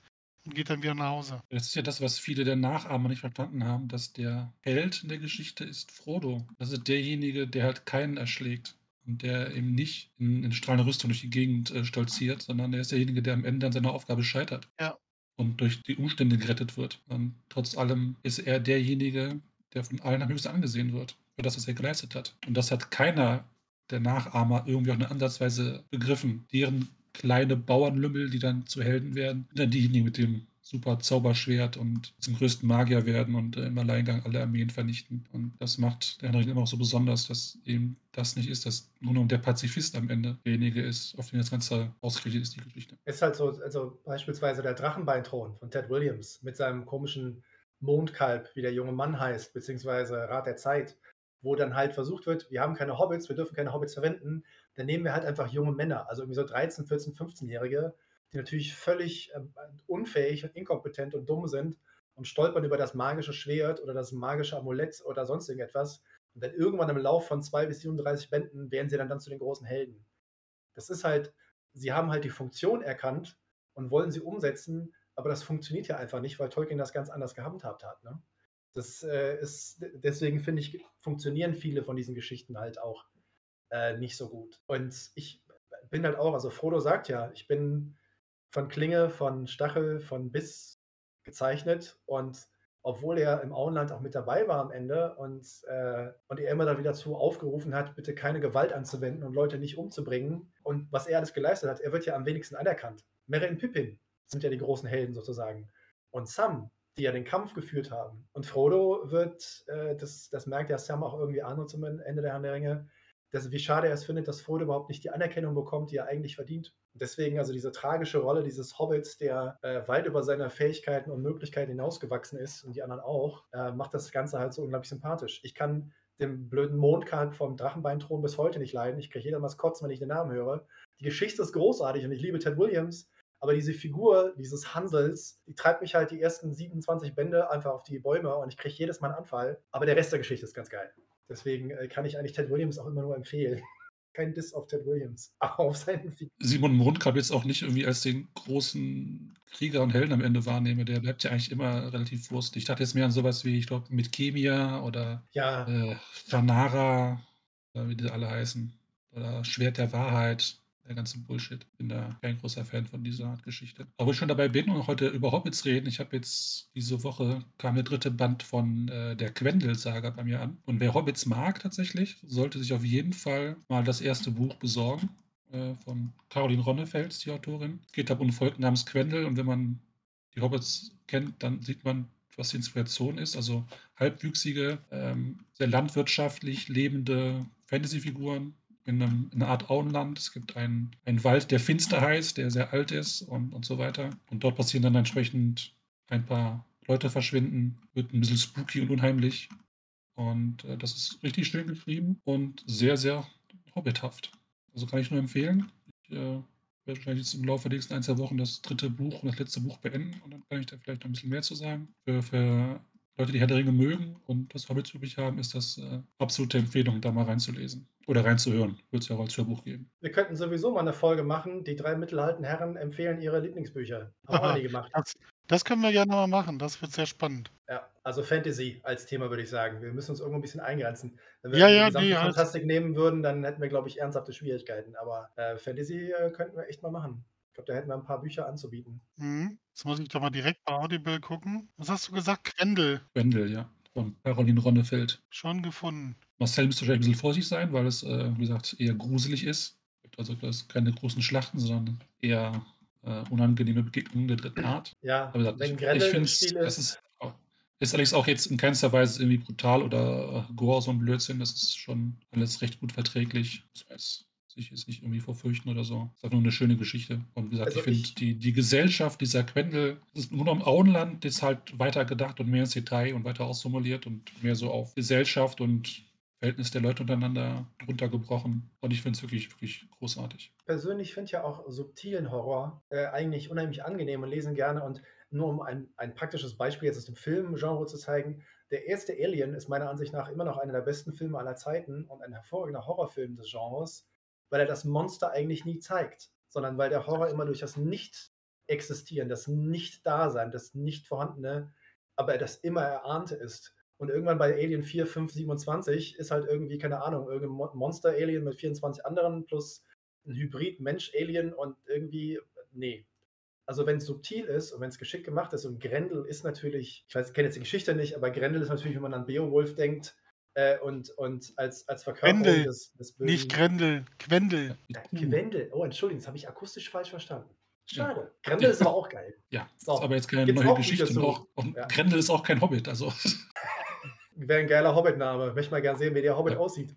und geht dann wieder nach Hause. Das ist ja das, was viele der Nachahmer nicht verstanden haben, dass der Held in der Geschichte ist Frodo. Das ist derjenige, der halt keinen erschlägt und der eben nicht in, in strahlender Rüstung durch die Gegend äh, stolziert, sondern der ist derjenige, der am Ende an seiner Aufgabe scheitert. Ja. Und durch die Umstände gerettet wird. Und trotz allem ist er derjenige, der von allen am höchsten angesehen wird, für das, was er geleistet hat. Und das hat keiner der Nachahmer irgendwie auch eine Ansatzweise begriffen. Deren kleine Bauernlümmel, die dann zu Helden werden, sind dann diejenigen mit dem super Zauberschwert und zum größten Magier werden und äh, im Alleingang alle Armeen vernichten. Und das macht der Henrik immer auch so besonders, dass eben das nicht ist, dass nur noch der Pazifist am Ende derjenige ist, auf den das Ganze ausgerichtet ist, die Geschichte. Ist halt so, also beispielsweise der Drachenbeinthron von Ted Williams mit seinem komischen Mondkalb, wie der junge Mann heißt, beziehungsweise Rat der Zeit, wo dann halt versucht wird, wir haben keine Hobbits, wir dürfen keine Hobbits verwenden, dann nehmen wir halt einfach junge Männer, also irgendwie so 13, 14, 15-Jährige, die natürlich völlig äh, unfähig und inkompetent und dumm sind und stolpern über das magische Schwert oder das magische Amulett oder sonst irgendetwas. Und dann irgendwann im Lauf von 2 bis 37 Bänden werden sie dann, dann zu den großen Helden. Das ist halt, sie haben halt die Funktion erkannt und wollen sie umsetzen, aber das funktioniert ja einfach nicht, weil Tolkien das ganz anders gehandhabt hat. Ne? Das äh, ist, deswegen finde ich, funktionieren viele von diesen Geschichten halt auch äh, nicht so gut. Und ich bin halt auch, also Frodo sagt ja, ich bin von Klinge, von Stachel, von Biss gezeichnet und obwohl er im Auenland auch mit dabei war am Ende und, äh, und er immer dann wieder zu aufgerufen hat, bitte keine Gewalt anzuwenden und Leute nicht umzubringen. Und was er alles geleistet hat, er wird ja am wenigsten anerkannt. Merry und Pippin sind ja die großen Helden sozusagen. Und Sam, die ja den Kampf geführt haben. Und Frodo wird, äh, das, das merkt ja Sam auch irgendwie an und zum Ende der Herrn der Ringe, dass, wie schade er es findet, dass Frodo überhaupt nicht die Anerkennung bekommt, die er eigentlich verdient. Deswegen also diese tragische Rolle dieses Hobbits, der äh, weit über seine Fähigkeiten und Möglichkeiten hinausgewachsen ist und die anderen auch, äh, macht das Ganze halt so unglaublich sympathisch. Ich kann den blöden Mondkalb vom Drachenbeinthron bis heute nicht leiden. Ich kriege jeder mal kotzen, wenn ich den Namen höre. Die Geschichte ist großartig und ich liebe Ted Williams, aber diese Figur dieses Hansels, die treibt mich halt die ersten 27 Bände einfach auf die Bäume und ich kriege jedes Mal einen Anfall. Aber der Rest der Geschichte ist ganz geil. Deswegen äh, kann ich eigentlich Ted Williams auch immer nur empfehlen. Kein Diss auf Ted Williams, aber auf seinen Figuren. Simon Mundkamp jetzt auch nicht irgendwie als den großen Krieger und Helden am Ende wahrnehme. Der bleibt ja eigentlich immer relativ wurstig. Ich dachte jetzt mehr an sowas wie, ich glaube, mit Kemia oder ja. äh, Fanara, wie die alle heißen. Oder Schwert der Wahrheit der ganze Bullshit. Bin da kein großer Fan von dieser Art Geschichte. Aber ich schon dabei bin und heute über Hobbits reden, ich habe jetzt diese Woche kam der dritte Band von äh, der Quendel-Saga bei mir an. Und wer Hobbits mag tatsächlich, sollte sich auf jeden Fall mal das erste Buch besorgen. Äh, von Caroline Ronnefels, die Autorin. Es geht um ein Volk namens Quendel und wenn man die Hobbits kennt, dann sieht man, was die Inspiration ist. Also halbwüchsige, ähm, sehr landwirtschaftlich lebende Fantasy-Figuren in, einem, in einer Art Auenland. Es gibt einen, einen Wald, der finster heißt, der sehr alt ist und, und so weiter. Und dort passieren dann entsprechend ein paar Leute verschwinden, wird ein bisschen spooky und unheimlich. Und äh, das ist richtig schön geschrieben und sehr, sehr hobbithaft. Also kann ich nur empfehlen. Ich äh, werde wahrscheinlich jetzt im Laufe der nächsten ein, zwei Wochen das dritte Buch und das letzte Buch beenden und dann kann ich da vielleicht noch ein bisschen mehr zu sagen. Für, für Leute, die Herr der Ringe mögen und das Hobbits übrig haben, ist das äh, absolute Empfehlung, da mal reinzulesen. Oder reinzuhören. Wird es ja auch als Hörbuch geben. Wir könnten sowieso mal eine Folge machen. Die drei mittelalten Herren empfehlen ihre Lieblingsbücher. Haben wir nie gemacht. Das, das können wir gerne mal machen. Das wird sehr spannend. Ja, also Fantasy als Thema würde ich sagen. Wir müssen uns irgendwo ein bisschen eingrenzen. Wenn wir Ja, die ja, alles Fantastik nehmen würden, dann hätten wir, glaube ich, ernsthafte Schwierigkeiten. Aber äh, Fantasy äh, könnten wir echt mal machen. Ich glaube, da hätten wir ein paar Bücher anzubieten. Mhm. Jetzt muss ich doch mal direkt bei Audible gucken. Was hast du gesagt? Grendel. Wendel, ja. Von Caroline Ronnefeld. Schon gefunden. Marcel müsste wahrscheinlich ein bisschen vorsichtig sein, weil es, äh, wie gesagt, eher gruselig ist. Also das keine großen Schlachten, sondern eher äh, unangenehme Begegnungen der dritten Art. Ja, Aber gesagt, wenn ich, ich Grendel im finde es ist. ist allerdings auch jetzt in keinster Weise irgendwie brutal oder äh, Gore, so ein Blödsinn. Das ist schon alles recht gut verträglich. Das heißt, sich jetzt nicht irgendwie vorfürchten oder so. Es ist einfach nur eine schöne Geschichte. Und wie gesagt, Also ich finde ich- die, die Gesellschaft dieser Quendel, das ist nur noch im Auenland, ist halt weiter gedacht und mehr ins Detail und weiter ausformuliert und mehr so auf Gesellschaft und Verhältnis der Leute untereinander runtergebrochen. Und ich finde es wirklich, wirklich großartig. persönlich finde ja auch subtilen Horror äh, eigentlich unheimlich angenehm und lesen gerne. Und nur um ein, ein praktisches Beispiel jetzt aus dem Filmgenre zu zeigen, der erste Alien ist meiner Ansicht nach immer noch einer der besten Filme aller Zeiten und ein hervorragender Horrorfilm des Genres, weil er das Monster eigentlich nie zeigt, sondern weil der Horror immer durch das Nicht-Existieren, das Nicht-Dasein, das Nicht-Vorhandene, aber das immer Erahnte ist. Und irgendwann bei Alien 4, 5, 27 ist halt irgendwie, keine Ahnung, irgendein Mon- Monster-Alien mit 24 anderen plus ein Hybrid-Mensch-Alien und irgendwie, nee. Also wenn es subtil ist und wenn es geschickt gemacht ist und Grendel ist natürlich, ich weiß, ich kenne jetzt die Geschichte nicht, aber Grendel ist natürlich, wenn man an Beowulf denkt äh, und, und als, als Verkörperung Grendel, des, des Nicht Grendel, Quendel. Äh, Kuh. Gwendel. Oh, Entschuldigung, das habe ich akustisch falsch verstanden. Ja. Schade. Grendel ist aber auch geil. Ja, So, ist aber jetzt keine gibt's neue Geschichte. Und auch, auch Ja. Grendel ist auch kein Hobbit. Also Wäre ein geiler Hobbit-Name. Möchte mal gerne sehen, wie der Hobbit Ja. aussieht.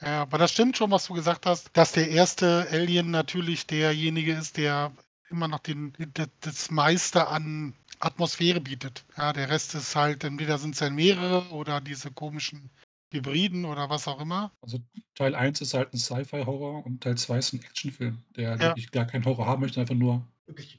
Ja, aber das stimmt schon, was du gesagt hast, dass der erste Alien natürlich derjenige ist, der immer noch den, das, meiste an Atmosphäre bietet. Ja, der Rest ist halt, entweder sind es dann mehrere oder diese komischen Hybriden oder was auch immer. Also Teil 1 ist halt ein Sci-Fi-Horror und Teil 2 ist ein Actionfilm, der Ja. wirklich gar keinen Horror haben möchte, einfach nur,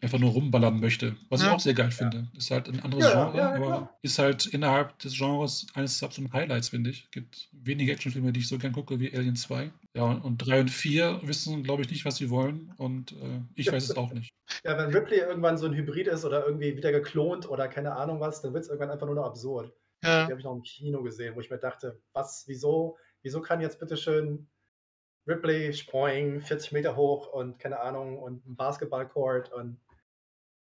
einfach nur rumballern möchte. Was ich Ja. auch sehr geil finde. Ist halt ein anderes Ja, ja, Genre, ja, aber ist halt innerhalb des Genres eines absoluten Highlights, finde ich. Gibt wenige Actionfilme, die ich so gern gucke wie Alien 2. Ja, und 3 und 4 wissen, glaube ich, nicht, was sie wollen. Und äh, ich weiß es auch nicht. Ja, wenn Ripley irgendwann so ein Hybrid ist oder irgendwie wieder geklont oder keine Ahnung was, dann wird es irgendwann einfach nur noch absurd. Ja, Die habe ich noch im Kino gesehen, wo ich mir dachte, was, wieso, wieso kann jetzt bitte schön Ripley Sproing 40 Meter hoch und keine Ahnung und ein Basketballcourt und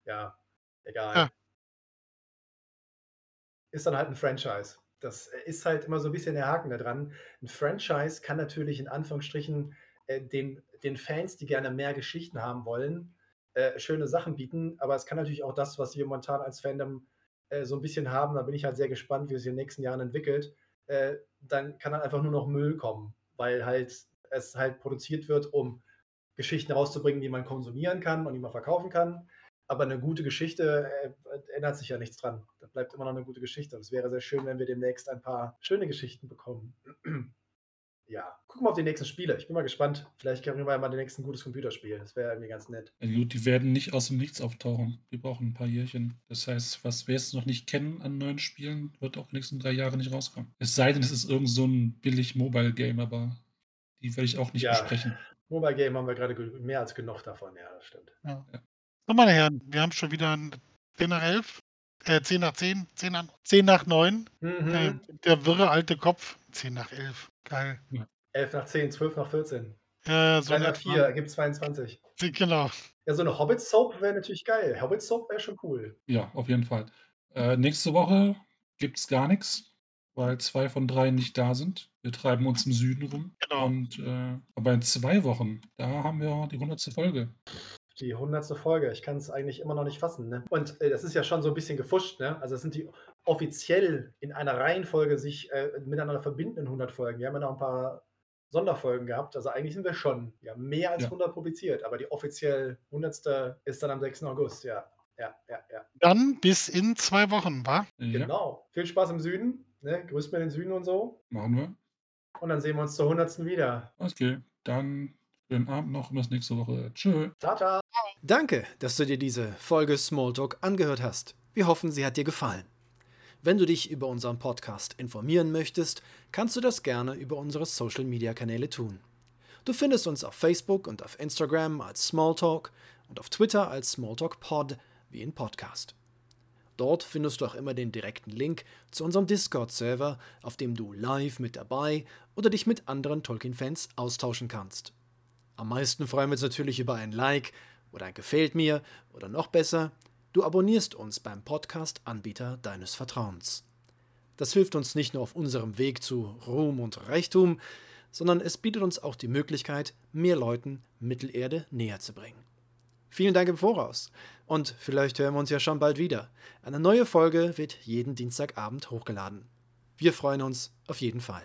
ja, egal. Ja. Ist dann halt ein Franchise. Das ist halt immer so ein bisschen der Haken da dran. Ein Franchise kann natürlich in Anführungsstrichen äh, den, den Fans, die gerne mehr Geschichten haben wollen, äh, schöne Sachen bieten, aber es kann natürlich auch das, was wir momentan als Fandom äh, so ein bisschen haben, da bin ich halt sehr gespannt, wie es in den nächsten Jahren entwickelt, äh, dann kann dann einfach nur noch Müll kommen, weil halt es halt produziert wird, um Geschichten rauszubringen, die man konsumieren kann und die man verkaufen kann. Aber eine gute Geschichte äh, ändert sich ja nichts dran. Da bleibt immer noch eine gute Geschichte. Und es wäre sehr schön, wenn wir demnächst ein paar schöne Geschichten bekommen. ja, gucken wir auf die nächsten Spiele. Ich bin mal gespannt. Vielleicht kriegen wir ja mal demnächst ein gutes Computerspiel. Das wäre irgendwie ganz nett. Ja, gut, die werden nicht aus dem Nichts auftauchen. Wir brauchen ein paar Jährchen. Das heißt, was wir jetzt noch nicht kennen an neuen Spielen, wird auch die nächsten drei Jahre nicht rauskommen. Es sei denn, es ist irgend so ein billig Mobile-Game, aber die werde ich auch nicht Ja. besprechen. Mobile Game haben wir gerade ge- mehr als genug davon. Ja, das stimmt. So, meine Herren, wir haben schon wieder ein 10 nach 11, äh, 10 nach 10, 10 nach, 10 nach 9. Mhm. Äh, der wirre alte Kopf, 10 nach 11. Geil. 11 nach 10, 12 nach 14. Ja, so 3 in nach etwa. 4 ergibt 22. Genau. Ja, so eine Hobbit-Soap wäre natürlich geil. Hobbit-Soap wäre schon cool. Ja, auf jeden Fall. Äh, nächste Woche gibt es gar nichts, weil zwei von drei nicht da sind. Wir treiben uns im Süden rum. Genau. Und äh, aber in zwei Wochen, da haben wir die 100. Folge. Die hundertste Folge. Ich kann es eigentlich immer noch nicht fassen. Ne? Und äh, das ist ja schon so ein bisschen gefuscht. Ne? Also, es sind die offiziell in einer Reihenfolge sich äh, miteinander verbindenden 100 Folgen. Wir haben ja noch ein paar Sonderfolgen gehabt. Also, eigentlich sind wir schon ja, mehr als Ja. 100 publiziert. Aber die offiziell 100. ist dann am 6. August. Ja, ja, ja, ja. Dann bis in zwei Wochen, wa? Ja, Genau. Viel Spaß im Süden. Ne? Grüßt mir den Süden und so. machen wir. Und dann sehen wir uns zur 100. wieder. Okay, dann schönen Abend noch und bis nächste Woche. Tschö. Tata. Danke, dass du dir diese Folge Smalltalk angehört hast. Wir hoffen, sie hat dir gefallen. Wenn du dich über unseren Podcast informieren möchtest, kannst du das gerne über unsere Social Media Kanäle tun. Du findest uns auf Facebook und auf Instagram als Smalltalk und auf Twitter als Smalltalk Pod wie in Podcast. Dort findest du auch immer den direkten Link zu unserem Discord-Server, auf dem du live mit dabei oder dich mit anderen Tolkien-Fans austauschen kannst. Am meisten freuen wir uns natürlich über ein Like oder ein Gefällt mir oder noch besser, du abonnierst uns beim Podcast-Anbieter deines Vertrauens. Das hilft uns nicht nur auf unserem Weg zu Ruhm und Reichtum, sondern es bietet uns auch die Möglichkeit, mehr Leuten Mittelerde näher zu bringen. Vielen Dank im Voraus und vielleicht hören wir uns ja schon bald wieder. Eine neue Folge wird jeden Dienstagabend hochgeladen. Wir freuen uns auf jeden Fall.